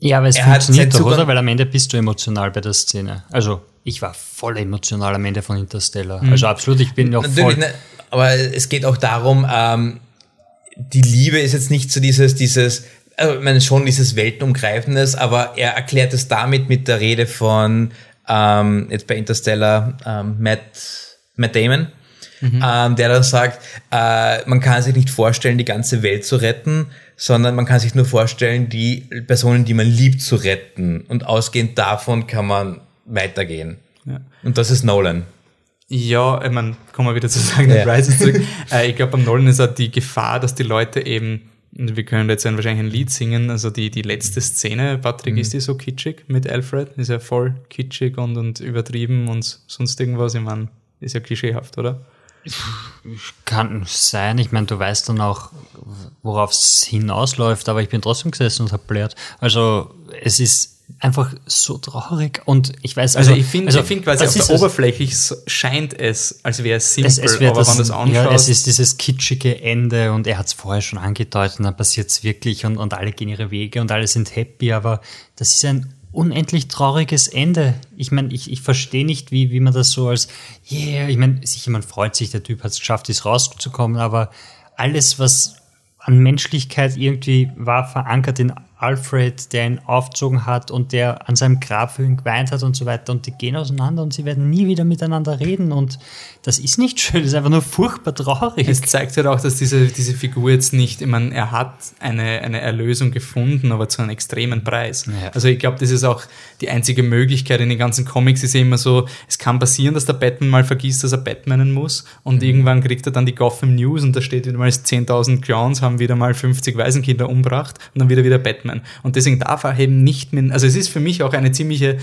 ja, aber es er funktioniert doch, oder? Weil am Ende bist du emotional bei der Szene. Also, ich war voll emotional am Ende von Interstellar. Mhm. Also absolut, ich bin noch voll... Ne, aber es geht auch darum, ähm, die Liebe ist jetzt nicht so dieses, dieses, also, ich meine schon dieses Weltenumgreifendes, aber er erklärt es damit mit der Rede von, ähm, jetzt bei Interstellar, ähm, Matt, Matt Damon, mhm. ähm, der dann sagt, äh, man kann sich nicht vorstellen, die ganze Welt zu retten, sondern man kann sich nur vorstellen, die Personen, die man liebt, zu retten. Und ausgehend davon kann man weitergehen. Ja. Und das ist Nolan. Ja, ich meine, kommen wir wieder zu sagen, ja. Rises zurück. äh, ich glaube, beim Nolan ist auch die Gefahr, dass die Leute eben, wir können jetzt wahrscheinlich ein Lied singen, also die, die letzte Szene, Patrick, mhm. ist die so kitschig mit Alfred? Ist ja voll kitschig und, und übertrieben und sonst irgendwas. Ich meine, ist ja klischeehaft, oder? Kann sein. Ich meine, du weißt dann auch, worauf es hinausläuft, aber ich bin trotzdem gesessen und habe blärt. Also es ist einfach so traurig und ich weiß also, also ich finde also, find quasi auf der Oberfläche scheint es als wäre es simpel es, es aber das, wenn das anschaust ja, es ist dieses kitschige Ende und er hat es vorher schon angedeutet und dann passiert es wirklich und, und alle gehen ihre Wege und alle sind happy aber das ist ein unendlich trauriges Ende. Ich meine, ich, ich verstehe nicht, wie, wie man das so als, yeah, ich meine, sicher, man freut sich, der Typ hat es geschafft, ist rauszukommen, aber alles, was an Menschlichkeit irgendwie war, verankert in Alfred, der ihn aufgezogen hat und der an seinem Grab für ihn geweint hat und so weiter. Und die gehen auseinander und sie werden nie wieder miteinander reden. Und das ist nicht schön, das ist einfach nur furchtbar traurig. Es zeigt halt auch, dass diese, diese Figur jetzt nicht, ich meine, er hat eine, eine Erlösung gefunden, aber zu einem extremen Preis. Ja. Also ich glaube, das ist auch die einzige Möglichkeit in den ganzen Comics ist ja immer so, es kann passieren, dass der Batman mal vergisst, dass er Batmanen muss und Mhm. irgendwann kriegt er dann die Gotham News und da steht wieder mal 10.000 Clowns haben wieder mal 50 Waisenkinder umgebracht und dann wieder wieder Batman. Und deswegen darf er eben nicht mehr, also es ist für mich auch eine ziemliche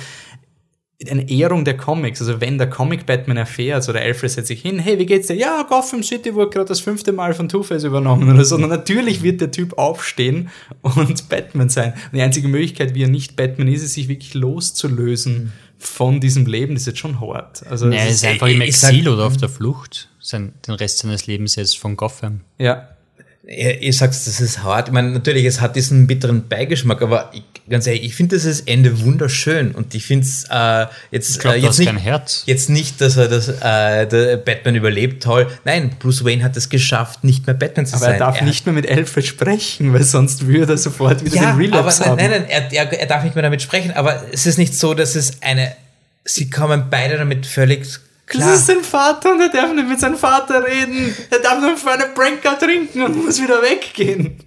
eine Ehrung der Comics. Also wenn der Comic Batman erfährt, oder Alfred setzt sich hin, hey, wie geht's dir? Ja, Gotham City wurde gerade das fünfte Mal von Two-Face übernommen oder so. Und natürlich wird der Typ aufstehen und Batman sein. Und die einzige Möglichkeit, wie er nicht Batman ist, ist, sich wirklich loszulösen von diesem Leben. Das ist jetzt schon hart. Also Nee, er es ist einfach im sag- Exil oder auf der Flucht. Sein, den Rest seines Lebens jetzt von Gotham. ja, Ihr, ihr sagt, das ist hart. Ich meine, natürlich, es hat diesen bitteren Beigeschmack, aber ich, ganz ehrlich, ich finde das Ende wunderschön und ich finde es äh, jetzt, Ich glaube, äh, jetzt nicht, kein Herz. jetzt nicht, dass er das, äh, der Batman überlebt, toll. Nein, Bruce Wayne hat es geschafft, nicht mehr Batman zu aber sein. er darf hat- nicht mehr mit Alfred sprechen, weil sonst würde er sofort wieder ja, den aber Relapse nein, haben. nein, nein er, er, er darf nicht mehr damit sprechen, aber es ist nicht so, dass es eine, sie kommen beide damit völlig klar. Das ist sein Vater und er darf nicht mit seinem Vater reden. Er darf nur für eine Pranker trinken und muss wieder weggehen.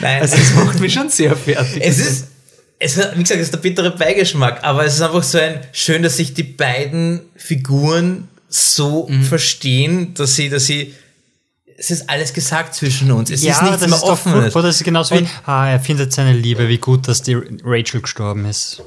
Nein, Also das macht mich schon sehr fertig. Es ist, es, hat- wie gesagt, es ist der bittere Beigeschmack, aber es ist einfach so ein schön, dass sich die beiden Figuren so Mhm. verstehen, dass sie, dass sie, es ist alles gesagt zwischen uns. Es ist ja, nichts das mehr ist offen. furchtbar, das ist genauso wie, ah, er findet seine Liebe, wie gut, dass die Rachel gestorben ist.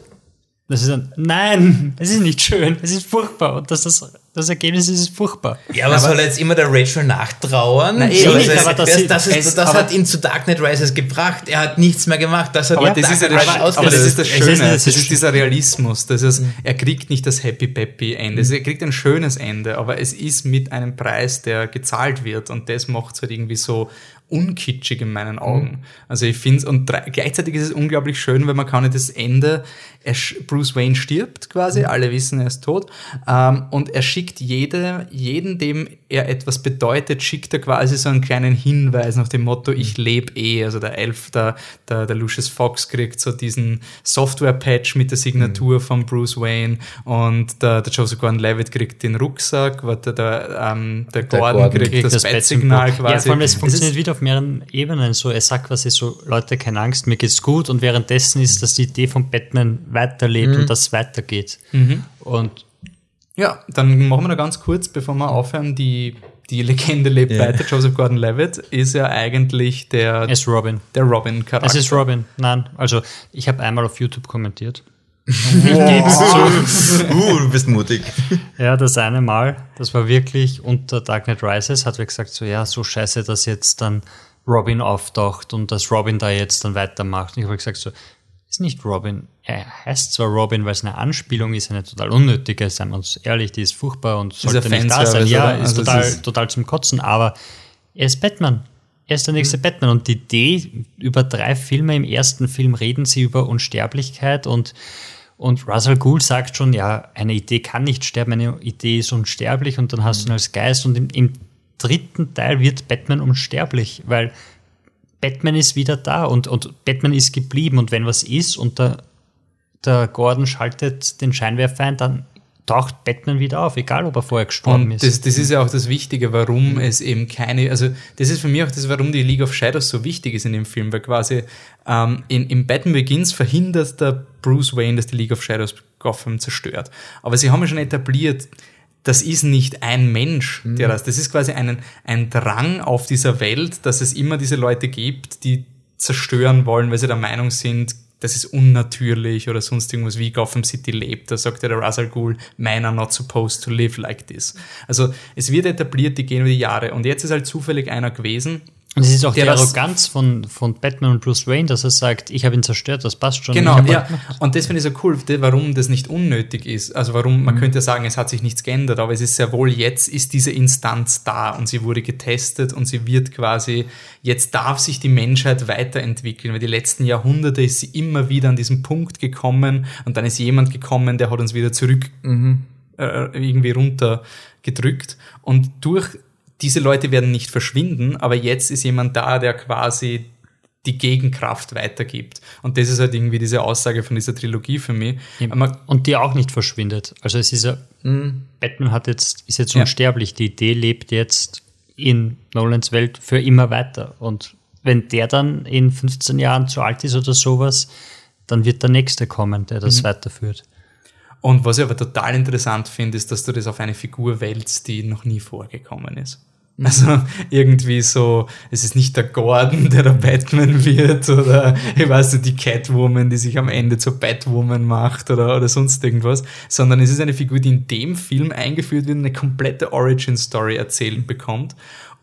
Das ist ein, nein, es ist nicht schön, es ist furchtbar und das, das, das Ergebnis ist, ist furchtbar. Ja, aber, soll er jetzt immer der Rachel nachtrauern? Na, eh So, nicht, das, aber das das, ist- das, ist, es- das aber- hat ihn zu Dark Knight Rises gebracht. Er hat nichts mehr gemacht. Das hat aber das ist ja das, aber das ist das Schöne, ist- das ist- ist dieser Realismus, das ist, er kriegt nicht das Happy Peppy Ende, also er kriegt ein schönes Ende, aber es ist mit einem Preis, der gezahlt wird und das macht es halt irgendwie so unkitschig in meinen Augen. Also ich finde es, und gleichzeitig ist es unglaublich schön, weil man kann nicht das Ende, er, Bruce Wayne stirbt quasi, alle wissen, er ist tot, ähm, und er schickt jede, jeden, dem er etwas bedeutet, schickt er quasi so einen kleinen Hinweis nach dem Motto, ich lebe eh, also der Elf, der, der, der Lucius Fox kriegt so diesen Software-Patch mit der Signatur von Bruce Wayne und der, der Joseph Gordon-Levitt kriegt den Rucksack, warte, der, ähm, der, Gordon, Gordon kriegt, kriegt das, Bat-Signal quasi. Ja, vor allem, es funktioniert wieder auf mehreren Ebenen. So, er sagt quasi so, Leute, keine Angst, mir geht's gut und währenddessen ist, dass die Idee von Batman weiterlebt und dass es weitergeht. Und Ja, dann machen wir da ganz kurz, bevor wir aufhören, die, die Legende lebt Ja. weiter. Joseph Gordon-Levitt ist ja eigentlich der, es ist Robin. der Robin-Charakter. Es ist Robin. Nein, also ich habe einmal auf YouTube kommentiert. uh, du bist mutig. Ja, das eine Mal, das war wirklich unter Dark Knight Rises, hat wir gesagt, so ja, so scheiße, dass jetzt dann Robin auftaucht und dass Robin da jetzt dann weitermacht. Und ich habe gesagt, so, ist nicht Robin. Er heißt zwar Robin, weil es eine Anspielung ist, eine total unnötige, seien wir uns ehrlich, die ist furchtbar und sollte ein nicht da sein. Ja, oder? ist Also total, ist- total zum Kotzen, aber er ist Batman. Er ist der nächste Mhm. Batman und die Idee, über drei Filme, im ersten Film reden sie über Unsterblichkeit und und Russell Gould sagt schon, ja, eine Idee kann nicht sterben, eine Idee ist unsterblich und dann hast du ihn als Geist und im, im dritten Teil wird Batman unsterblich, weil Batman ist wieder da und, und Batman ist geblieben und wenn was ist und der, der Gordon schaltet den Scheinwerfer ein, dann taucht Batman wieder auf, egal ob er vorher gestorben Und ist. das, das ist ja auch das Wichtige, warum es eben keine, also das ist für mich auch das, warum die League of Shadows so wichtig ist in dem Film, weil quasi ähm, in, in Batman Begins verhindert der Bruce Wayne, dass die League of Shadows Gotham zerstört. Aber sie haben ja schon etabliert, das ist nicht ein Mensch, der das, das ist quasi einen, ein Drang auf dieser Welt, dass es immer diese Leute gibt, die zerstören wollen, weil sie der Meinung sind, das ist unnatürlich oder sonst irgendwas, wie Gotham City lebt. Da sagt ja der Russell Gould, men are not supposed to live like this. Also es wird etabliert, die gehen über die Jahre. Und jetzt ist halt zufällig einer gewesen, Und es ist auch die Arroganz von, von Batman und Bruce Wayne, dass er sagt, ich habe ihn zerstört, das passt schon. Genau, ja. halt. Und das finde ich so cool, warum das nicht unnötig ist. Also warum, Mhm. man könnte ja sagen, es hat sich nichts geändert, aber es ist sehr wohl, jetzt ist diese Instanz da und sie wurde getestet und sie wird quasi, jetzt darf sich die Menschheit weiterentwickeln, weil die letzten Jahrhunderte ist sie immer wieder an diesen Punkt gekommen und dann ist jemand gekommen, der hat uns wieder zurück äh, irgendwie runtergedrückt und durch diese Leute werden nicht verschwinden, aber jetzt ist jemand da, der quasi die Gegenkraft weitergibt. Und das ist halt irgendwie diese Aussage von dieser Trilogie für mich. Und die auch nicht verschwindet. Also es ist ja, Batman hat jetzt, ist jetzt Ja. unsterblich. Die Idee lebt jetzt in Nolans Welt für immer weiter. Und wenn der dann in 15 Jahren zu alt ist oder sowas, dann wird der Nächste kommen, der das weiterführt. und was ich aber total interessant finde, ist, dass du das auf eine Figur wälzt, die noch nie vorgekommen ist. Also irgendwie so, es ist nicht der Gordon, der der Batman wird oder ich weiß nicht, die Catwoman, die sich am Ende zur Batwoman macht oder, oder sonst irgendwas, sondern es ist eine Figur, die in dem Film eingeführt wird und eine komplette Origin-Story erzählt bekommt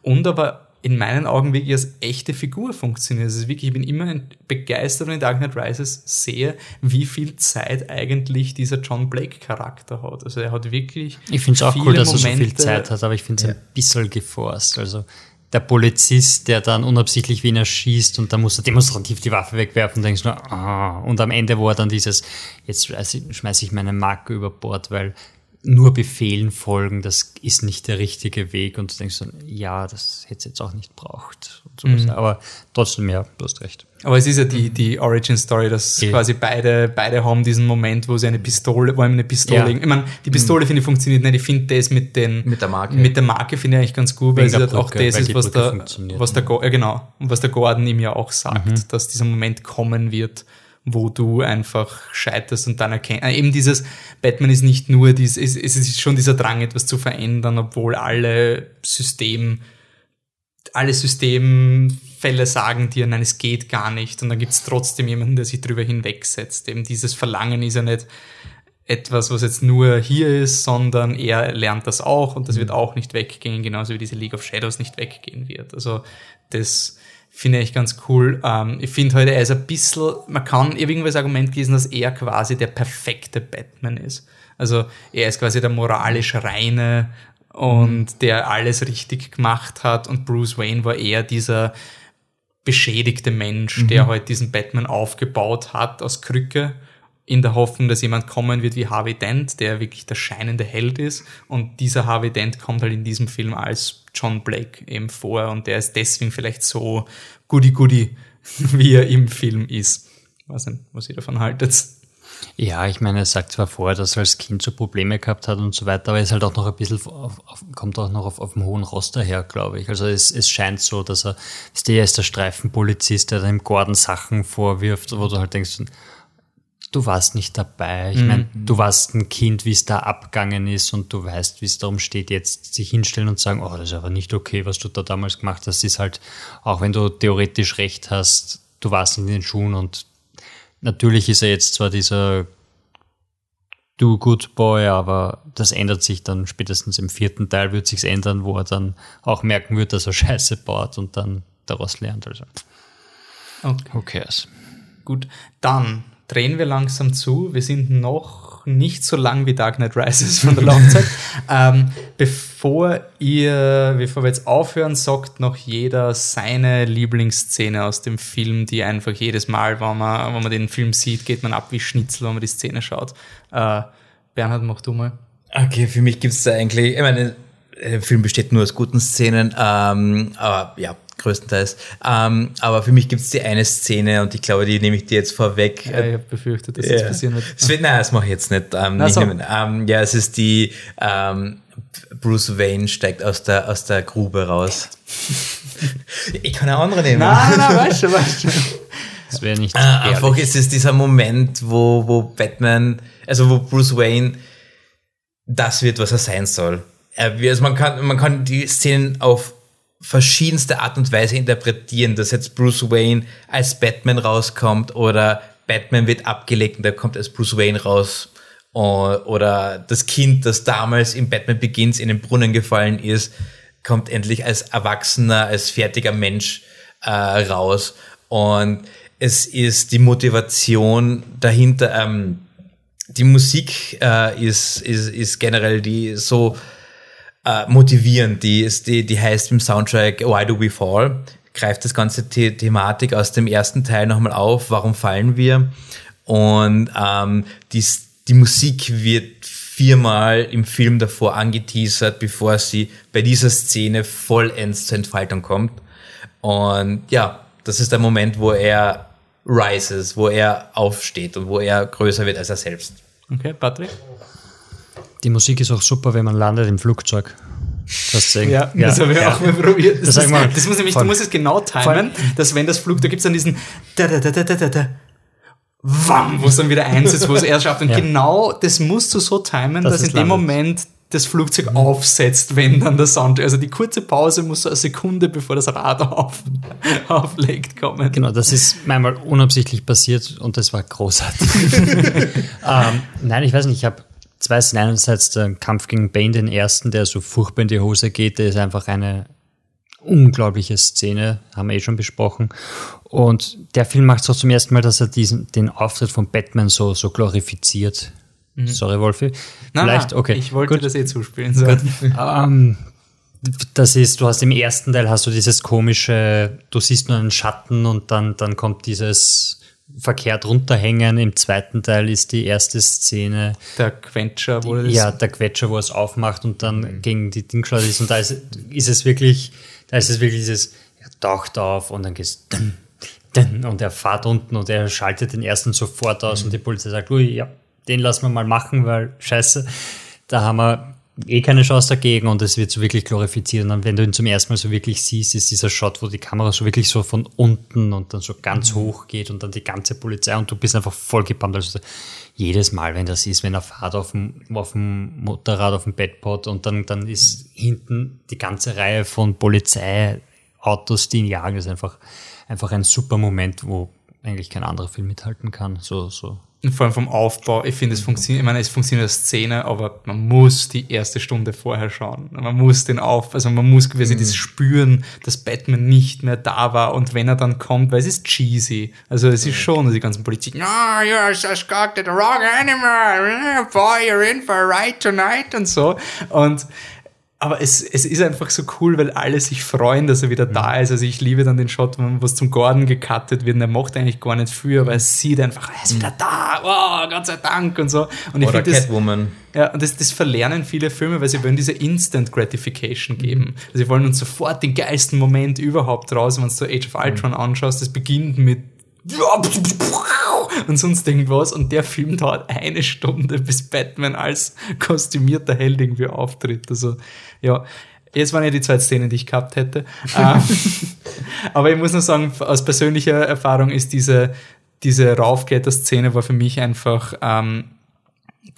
und aber in meinen Augen wirklich als echte Figur funktioniert. Es ist wirklich, ich bin immer begeistert, wenn ich Dark Knight Rises sehe, wie viel Zeit eigentlich dieser John Blake Charakter hat. Also er hat wirklich Ich finde es auch cool, dass er so viel Momente- Zeit hat, aber ich finde es ein bisschen geforst. Also der Polizist, der dann unabsichtlich wen erschießt und dann muss er demonstrativ die Waffe wegwerfen, denkst du, nur, ah. und am Ende war dann dieses, jetzt schmeiße ich meine Marke über Bord, weil nur Befehlen folgen, das ist nicht der richtige Weg und du denkst dann, ja, das hätte es jetzt auch nicht braucht. Mhm. Aber trotzdem, ja, du hast recht. Aber es ist ja die, die Origin Story, dass Ja. quasi beide, beide haben diesen Moment, wo sie eine Pistole, wo einem eine Pistole, Ja. ich meine, die Pistole finde ich funktioniert nicht. Ich finde das mit den, Mit der Marke. mit der Marke finde ich eigentlich ganz gut, weil es der halt auch das ist, was der, was der, Go- ja genau, und was der Gordon ihm ja auch sagt, Mhm. dass dieser Moment kommen wird, wo du einfach scheiterst und dann erkennst, äh, eben dieses, Batman ist nicht nur dies, es, es ist schon dieser Drang, etwas zu verändern, obwohl alle System, alle Systemfälle sagen dir, nein, es geht gar nicht. Und dann gibt es trotzdem jemanden, der sich drüber hinwegsetzt. Eben dieses Verlangen ist ja nicht etwas, was jetzt nur hier ist, sondern er lernt das auch und das wird auch nicht weggehen, genauso wie diese League of Shadows nicht weggehen wird. Also das finde ich ganz cool. Ähm, ich finde heute, er ist ein bisschen, man kann, das Argument gelesen, dass er quasi der perfekte Batman ist. Also er ist quasi der moralisch reine und der alles richtig gemacht hat und Bruce Wayne war eher dieser beschädigte Mensch, der halt diesen Batman aufgebaut hat aus Krücke, in der Hoffnung, dass jemand kommen wird wie Harvey Dent, der wirklich der scheinende Held ist. Und dieser Harvey Dent kommt halt in diesem Film als John Blake eben vor und der ist deswegen vielleicht so goody-goody, wie er im Film ist. Weiß nicht, was ihr davon haltet. Ja, ich meine, er sagt zwar vorher, dass er als Kind so Probleme gehabt hat und so weiter, aber er ist halt auch noch ein bisschen, auf, auf, kommt auch noch auf, auf dem hohen Roster her, glaube ich. Also es, es scheint so, dass er, ist der ist der Streifenpolizist, der dem Gordon Sachen vorwirft, wo du halt denkst, du warst nicht dabei. Ich meine, du warst ein Kind, wie es da abgegangen ist und du weißt, wie es darum steht, jetzt sich hinstellen und sagen, oh, das ist aber nicht okay, was du da damals gemacht hast, ist halt, auch wenn du theoretisch recht hast, du warst in den Schuhen und natürlich ist er jetzt zwar dieser Do Good Boy, aber das ändert sich dann spätestens im vierten Teil wird sich's ändern, wo er dann auch merken wird, dass er Scheiße baut und dann daraus lernt. Also, Okay. who cares? Gut, dann drehen wir langsam zu. Wir sind noch nicht so lang wie Dark Knight Rises von der Laufzeit. ähm, bevor ihr, bevor wir jetzt aufhören, sagt noch jeder seine Lieblingsszene aus dem Film, die einfach jedes Mal, wenn man, wenn man den Film sieht, geht man ab wie Schnitzel, wenn man die Szene schaut. Äh, Bernhard, mach du mal. Okay, für mich gibt's da eigentlich, ich meine, der Film besteht nur aus guten Szenen, ähm, aber ja, größtenteils. Ähm, aber für mich gibt's die eine Szene und ich glaube, die nehme ich dir jetzt vorweg. Ja, ich habe befürchtet, dass das Ja. passieren wird. Es wird, nein, das mache ich jetzt nicht. Ähm, Na nicht so. nehmen. ähm, ja, es ist die ähm, Bruce Wayne steigt aus der aus der Grube raus. ich kann eine andere nehmen. Nein, nein, weißt du, weißt du. Das wäre nicht Äh, einfach ist es dieser Moment, wo, wo Batman, also wo Bruce Wayne das wird, was er sein soll. Er, also man, kann, man kann die Szenen auf verschiedenste Art und Weise interpretieren, dass jetzt Bruce Wayne als Batman rauskommt oder Batman wird abgelegt und er kommt als Bruce Wayne raus oder das Kind, das damals im Batman Begins in den Brunnen gefallen ist, kommt endlich als Erwachsener, als fertiger Mensch äh, raus. Und es ist die Motivation dahinter. Ähm, die Musik äh, ist, ist, ist generell die so äh, motivierend. Die, ist, die, die heißt im Soundtrack Why Do We Fall? Greift das ganze The Thematik aus dem ersten Teil nochmal auf. Warum fallen wir? Und ähm, die, die Musik wird viermal im Film davor angeteasert, bevor sie bei dieser Szene vollends zur Entfaltung kommt. Und ja, das ist der Moment, wo er rises, wo er aufsteht und wo er größer wird als er selbst. Okay, Patrick? Die Musik ist auch super, wenn man landet im Flugzeug. Das ja, ja, das habe ich ja. auch mal probiert. Das, das, mal, das muss nämlich, du musst es genau timen, dass wenn das Flugzeug, da gibt es dann diesen da, da, da, da, da, da, wam, wo es dann wieder einsetzt, wo es erst schafft. Und ja. genau das musst du so timen, das dass in dem. Moment das Flugzeug aufsetzt, wenn dann der Sound, also die kurze Pause muss so eine Sekunde, bevor das Radar auf, auflegt, kommen. Genau, das ist manchmal unabsichtlich passiert und das war großartig. ähm, nein, ich weiß nicht, ich habe zwei Szenen. Einerseits der Kampf gegen Bane, den ersten, der so furchtbar in die Hose geht, der ist einfach eine unglaubliche Szene, haben wir eh schon besprochen. Und der Film macht es auch zum ersten Mal, dass er diesen, den Auftritt von Batman so, so glorifiziert. Mhm. Sorry, Wolfi. Nein, Vielleicht, okay. Ich wollte Gut. das eh zuspielen. So. ähm, das ist, du hast im ersten Teil hast du dieses komische, du siehst nur einen Schatten und dann, dann kommt dieses verkehrt runterhängen. Im zweiten Teil ist die erste Szene. Der Quetscher, wo die, Ja, der Quetscher, wo es aufmacht und dann mhm. gegen die Dingschleuse ist. Und da ist, ist es wirklich, da ist es wirklich dieses, er taucht auf und dann geht es und er fährt unten und er schaltet den ersten sofort aus mhm. und die Polizei sagt, ui, ja, den lassen wir mal machen, weil scheiße, da haben wir eh keine Chance dagegen und es wird so wirklich glorifiziert. Und dann, wenn du ihn zum ersten Mal so wirklich siehst, ist dieser Shot, wo die Kamera so wirklich so von unten und dann so ganz mhm. hoch geht und dann die ganze Polizei und du bist einfach voll gepumpt. Also jedes Mal, wenn das ist, wenn er fährt auf dem, auf dem Motorrad, auf dem Bedpot und dann, dann ist hinten die ganze Reihe von Polizeiautos, die ihn jagen, ist einfach, einfach ein super Moment, wo eigentlich kein anderer Film mithalten kann. So, so vor allem vom Aufbau, ich finde, es funktioniert, ich meine, es funktioniert als Szene, aber man muss die erste Stunde vorher schauen. Man muss den auf, also man muss quasi mhm. dieses spüren, dass Batman nicht mehr da war und wenn er dann kommt, weil es ist cheesy. Also es ist schon, die ganzen Politiker, no, you're just got the wrong animal, boy, you're in for a ride tonight und so. Und aber es, es ist einfach so cool, weil alle sich freuen, dass er wieder da ist. Also ich liebe dann den Shot, wo es zum Gordon gecuttet wird und er macht eigentlich gar nicht viel, aber er sieht einfach, er ist wieder da, wow, Gott sei Dank und so. Und ich Oder Catwoman. Das, ja, und das, das verlernen viele Filme, weil sie wollen diese Instant Gratification geben. Also sie wollen uns sofort den geilsten Moment überhaupt raus, wenn du Age of Ultron anschaust, das beginnt mit und sonst irgendwas. Und der Film dauert eine Stunde, bis Batman als kostümierter Held irgendwie auftritt. Also, ja. Jetzt waren ja die zwei Szenen, die ich gehabt hätte. Ähm, aber ich muss nur sagen, aus persönlicher Erfahrung ist diese, diese Raufkletter-Szene war für mich einfach ähm,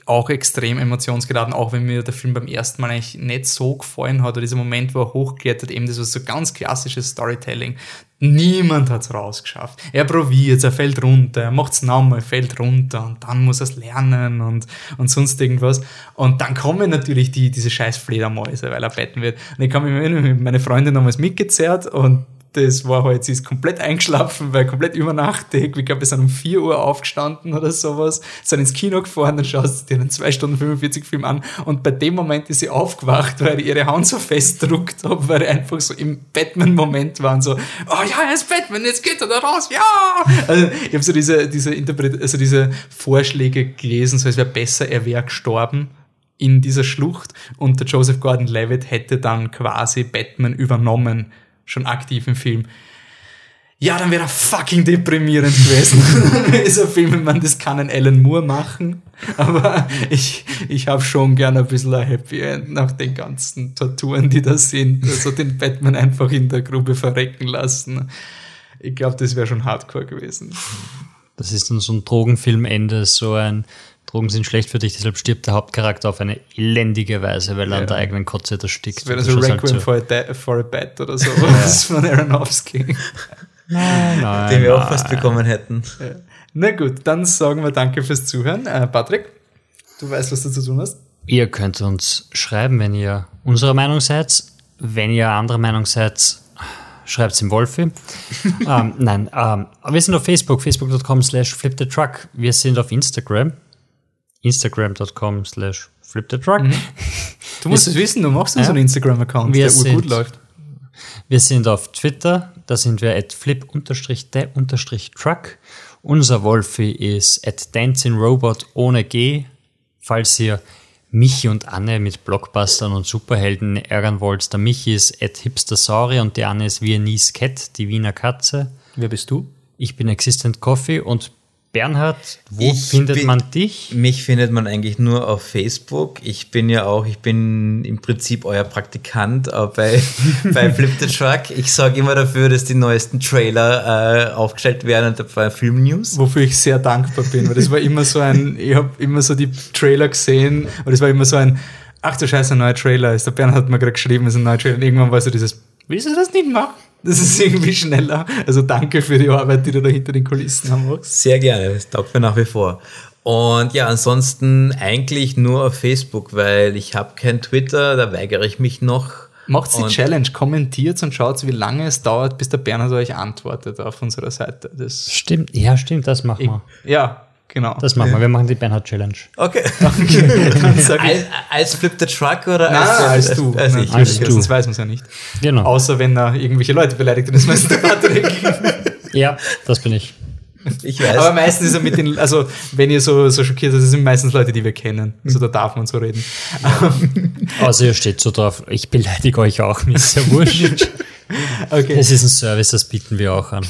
auch extrem emotionsgeladen, auch wenn mir der Film beim ersten Mal eigentlich nicht so gefallen hat. Oder dieser Moment, wo er hochklettert, eben das war so ganz klassisches Storytelling. Niemand hat's rausgeschafft. Er probiert, er fällt runter, er macht's nochmal, fällt runter und dann muss er's lernen und, und sonst irgendwas. Und dann kommen natürlich die, diese scheiß Fledermäuse, weil er betten wird. Und ich erinnern, meine Freundin damals mitgezerrt und das war halt, sie ist komplett eingeschlafen, weil komplett übernachtig. Ich glaube, wir sind um 4 Uhr aufgestanden oder sowas, sind ins Kino gefahren, dann schaust du dir einen 2 Stunden 45 Film an und bei dem Moment ist sie aufgewacht, weil ich ihre Hand so festdruckt habe, weil ich einfach so im Batman-Moment waren, so, oh ja, er ist Batman, jetzt geht er da raus, ja! Also ich habe so diese, diese, Interpret also diese Vorschläge gelesen, so es wäre besser, er wäre gestorben in dieser Schlucht und der Joseph Gordon-Levitt hätte dann quasi Batman übernommen schon aktiv im Film. Ja, dann wäre er fucking deprimierend gewesen. Dieser Film, ich meine, das kann ein Alan Moore machen, aber ich, ich habe schon gerne ein bisschen ein Happy End nach den ganzen Torturen, die da sind. Also den Batman einfach in der Grube verrecken lassen. Ich glaube, das wäre schon hardcore gewesen. Das ist dann so ein Drogenfilmende, so ein Drogen sind schlecht für dich, deshalb stirbt der Hauptcharakter auf eine elendige Weise, weil er ja. an der eigenen Kotze erstickt. Das wäre so Requiem halt so. for, a for a Bat oder so, was von Aronofsky. Nein, nein. Den wir nein. auch fast bekommen hätten. Ja. Na gut, dann sagen wir danke fürs Zuhören. Äh, Patrick, du weißt, was du zu tun hast. Ihr könnt uns schreiben, wenn ihr unserer Meinung seid. Wenn ihr anderer Meinung seid, schreibt es im Wolfi. ähm, nein, ähm, wir sind auf Facebook, facebook.com slash flipthetruck. Wir sind auf Instagram, instagram.com slash flipthetruck. Mhm. Du musst es wissen, du machst Ja. Instagram-Account, Wir der urgut sind- läuft. Wir sind auf Twitter, da sind wir at flip-the-truck. Unser Wolfi ist at dancing-robot ohne G. Falls ihr Michi und Anne mit Blockbustern und Superhelden ärgern wollt, der Michi ist at hipstersauri und die Anne ist Viennese Cat, die Wiener Katze. Wer bist du? Ich bin Existent Coffee und Bernhard, wo Ich findet bin- man dich? Mich findet man eigentlich nur auf Facebook. Ich bin ja auch, ich bin im Prinzip euer Praktikant äh, bei, bei Flip the Truck. Ich sorge immer dafür, dass die neuesten Trailer äh, aufgestellt werden und bei Film News. Wofür ich sehr dankbar bin, weil das war immer so ein, ich habe immer so die Trailer gesehen und es war immer so ein, ach du Scheiße, ein neuer Trailer ist. Der Bernhard hat mir gerade geschrieben, es ist ein neuer Trailer und irgendwann war so dieses, willst du das nicht machen? Das ist irgendwie schneller. Also danke für die Arbeit, die du da hinter den Kulissen haben machst. Sehr gerne, das taugt mir nach wie vor. Und ja, ansonsten eigentlich nur auf Facebook, weil ich habe kein Twitter, da weigere ich mich noch. Macht die Challenge, kommentiert und schaut, wie lange es dauert, bis der Bernhard euch antwortet auf unserer Seite. Das, Stimmt, ja, stimmt, das machen wir. ja, genau. Das machen wir. Wir machen die Bernhard Challenge. Okay. Ich, als, als Flip the Truck oder Nein, als, als du. Als Nein, ich. als du. Sonst weiß man es ja nicht. Genau. Außer wenn er irgendwelche Leute beleidigt, dann ist meistens der Patrick. Ja, das bin ich. Ich weiß. Aber meistens ist er mit den, also wenn ihr so, so schockiert seid, das sind meistens Leute, die wir kennen. Also da darf man so reden. Also ihr steht so drauf, ich beleidige euch auch, mir ist ja wurscht. Okay. Es ist ein Service, das bieten wir auch an.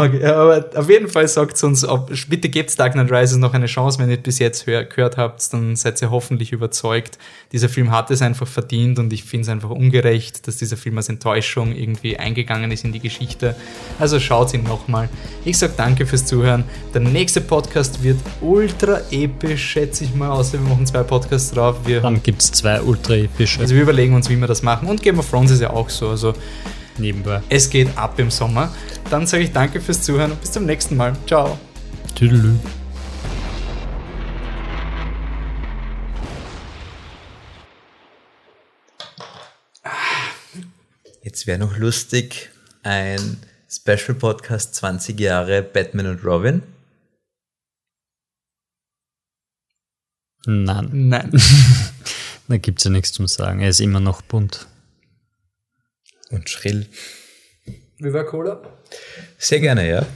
Okay. Aber auf jeden Fall sagt uns, ob, bitte gebt Dark Knight Rises noch eine Chance, wenn ihr bis jetzt hör, gehört habt, dann seid ihr hoffentlich überzeugt. Dieser Film hat es einfach verdient und ich finde es einfach ungerecht, dass dieser Film als Enttäuschung irgendwie eingegangen ist in die Geschichte. Also schaut ihn nochmal. Ich sag danke fürs Zuhören. Der nächste Podcast wird ultra episch, schätze ich mal, außer wir machen zwei Podcasts drauf. Wir Dann gibt es zwei ultra epische Also wir überlegen uns, wie wir das machen. Und Game of Thrones ist ja auch so. Also nebenbei. es geht ab im Sommer. Dann sage ich danke fürs Zuhören und bis zum nächsten Mal. Ciao. Tüdelü. Jetzt wäre noch lustig ein Special Podcast 20 Jahre Batman und Robin. Nein, Nein. da gibt es ja nichts zum Sagen. Er ist immer noch bunt. Und schrill. Wie war Cola? Sehr gerne, ja.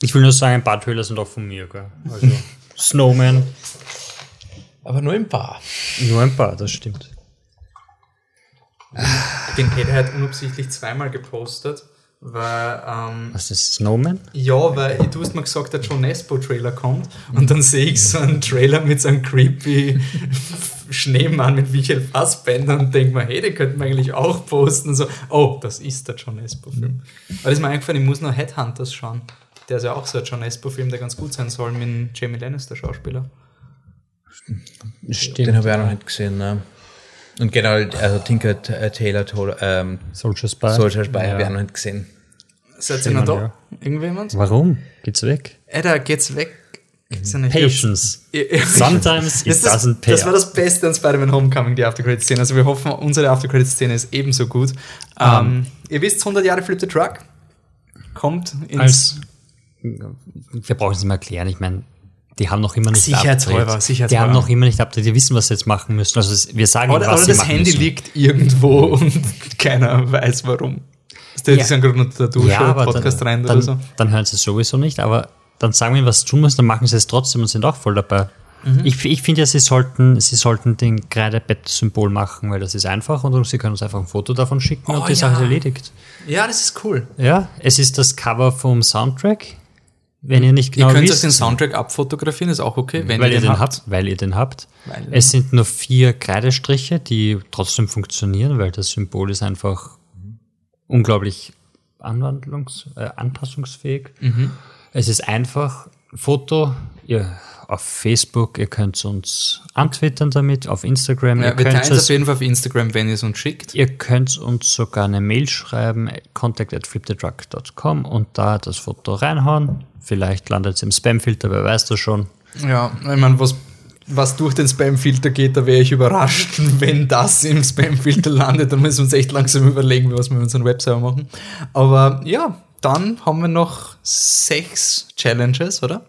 Ich will nur sagen, ein paar sind auch von mir. Gell? Also Snowman, Aber nur im Bar. nur ein paar, das stimmt. Den hätte er halt unabsichtlich zweimal gepostet, weil, ähm, Was ist Snowman? ja, weil du hast mir gesagt, der John Nesbo Trailer kommt und dann sehe ich so einen Trailer mit so einem creepy Schneemann mit Michael Fassbender und denke mir, hey, den könnten wir eigentlich auch posten. Und so, oh, das ist der John Nesbo Film. Weil das ist mir eingefallen, ich muss noch Headhunters schauen. Der ist ja auch so ein John Nesbo Film, der ganz gut sein soll mit dem Jamie Lannister Schauspieler. Stimmt. Den habe ich auch noch nicht gesehen, ne? Und genau, also Tinker T- Taylor ähm, Soldier Spy. Soldier Spy habe ich ja. auch noch nicht gesehen. Seid ihr noch da? ja. Irgendjemand? Warum? Geht's weg? Ey, da geht's weg. Gibt's ja nicht. Patience. Sometimes it Das, das, doesn't pay. das war das Beste an Spider-Man Homecoming, die Aftercredit-Szene. Also wir hoffen, unsere Aftercredit-Szene ist ebenso gut. Ähm, ihr wisst, 100 Jahre Flip the Truck kommt ins... als wir brauchen es nicht mehr erklären. Ich meine, die haben noch immer nicht Sicherheitshalber, sicherheitshalber. Die haben noch immer nicht abgedreht. Die wissen, was sie jetzt machen müssen. Also wir sagen, oder ihnen, was oder sie das machen Handy müssen. liegt irgendwo und keiner weiß warum. Ist der Ja. sind gerade unter der Dusche, ja, aber Podcast dann, rein dann, oder so? dann hören sie es sowieso nicht. Aber dann sagen wir ihnen, was sie tun müssen, dann machen sie es trotzdem und sind auch voll dabei. Mhm. Ich, ich finde ja, sie sollten, sie sollten den Kreidebett-Symbol machen, weil das ist einfach und sie können uns einfach ein Foto davon schicken Oh, und die ja. Sache ist erledigt. Ja, das ist cool. Ja, es ist das Cover vom Soundtrack. Wenn ihr nicht genau ihr könnt wisst, den Soundtrack abfotografieren, ist auch okay, wenn weil ihr den habt. habt, weil ihr den habt. Weil es sind nur vier Kreidestriche, die trotzdem funktionieren, weil das Symbol ist einfach unglaublich anwandlungs-, äh, anpassungsfähig. Mhm. Es ist einfach Foto, ihr auf Facebook, ihr könnt uns antwittern damit, auf Instagram, Ja, ihr, wir könnt teilen es auf jeden Fall auf Instagram, wenn ihr es uns schickt. ihr könnt uns sogar eine Mail schreiben, contact at flipthetruck.com und da das Foto reinhauen. Vielleicht landet es im Spamfilter, wer weiß das schon. Ja, ich meine, was was durch den Spam-Filter geht, da wäre ich überrascht, wenn das im Spam-Filter landet. Dann müssen wir uns echt langsam überlegen, was wir mit unseren Webserver machen. Aber ja, dann haben wir noch sechs Challenges, oder?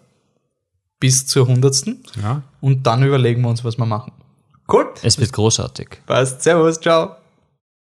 Bis zur hundertsten. Ja. Und dann überlegen wir uns, was wir machen. Cool. Es wird großartig. Passt. Servus. Ciao.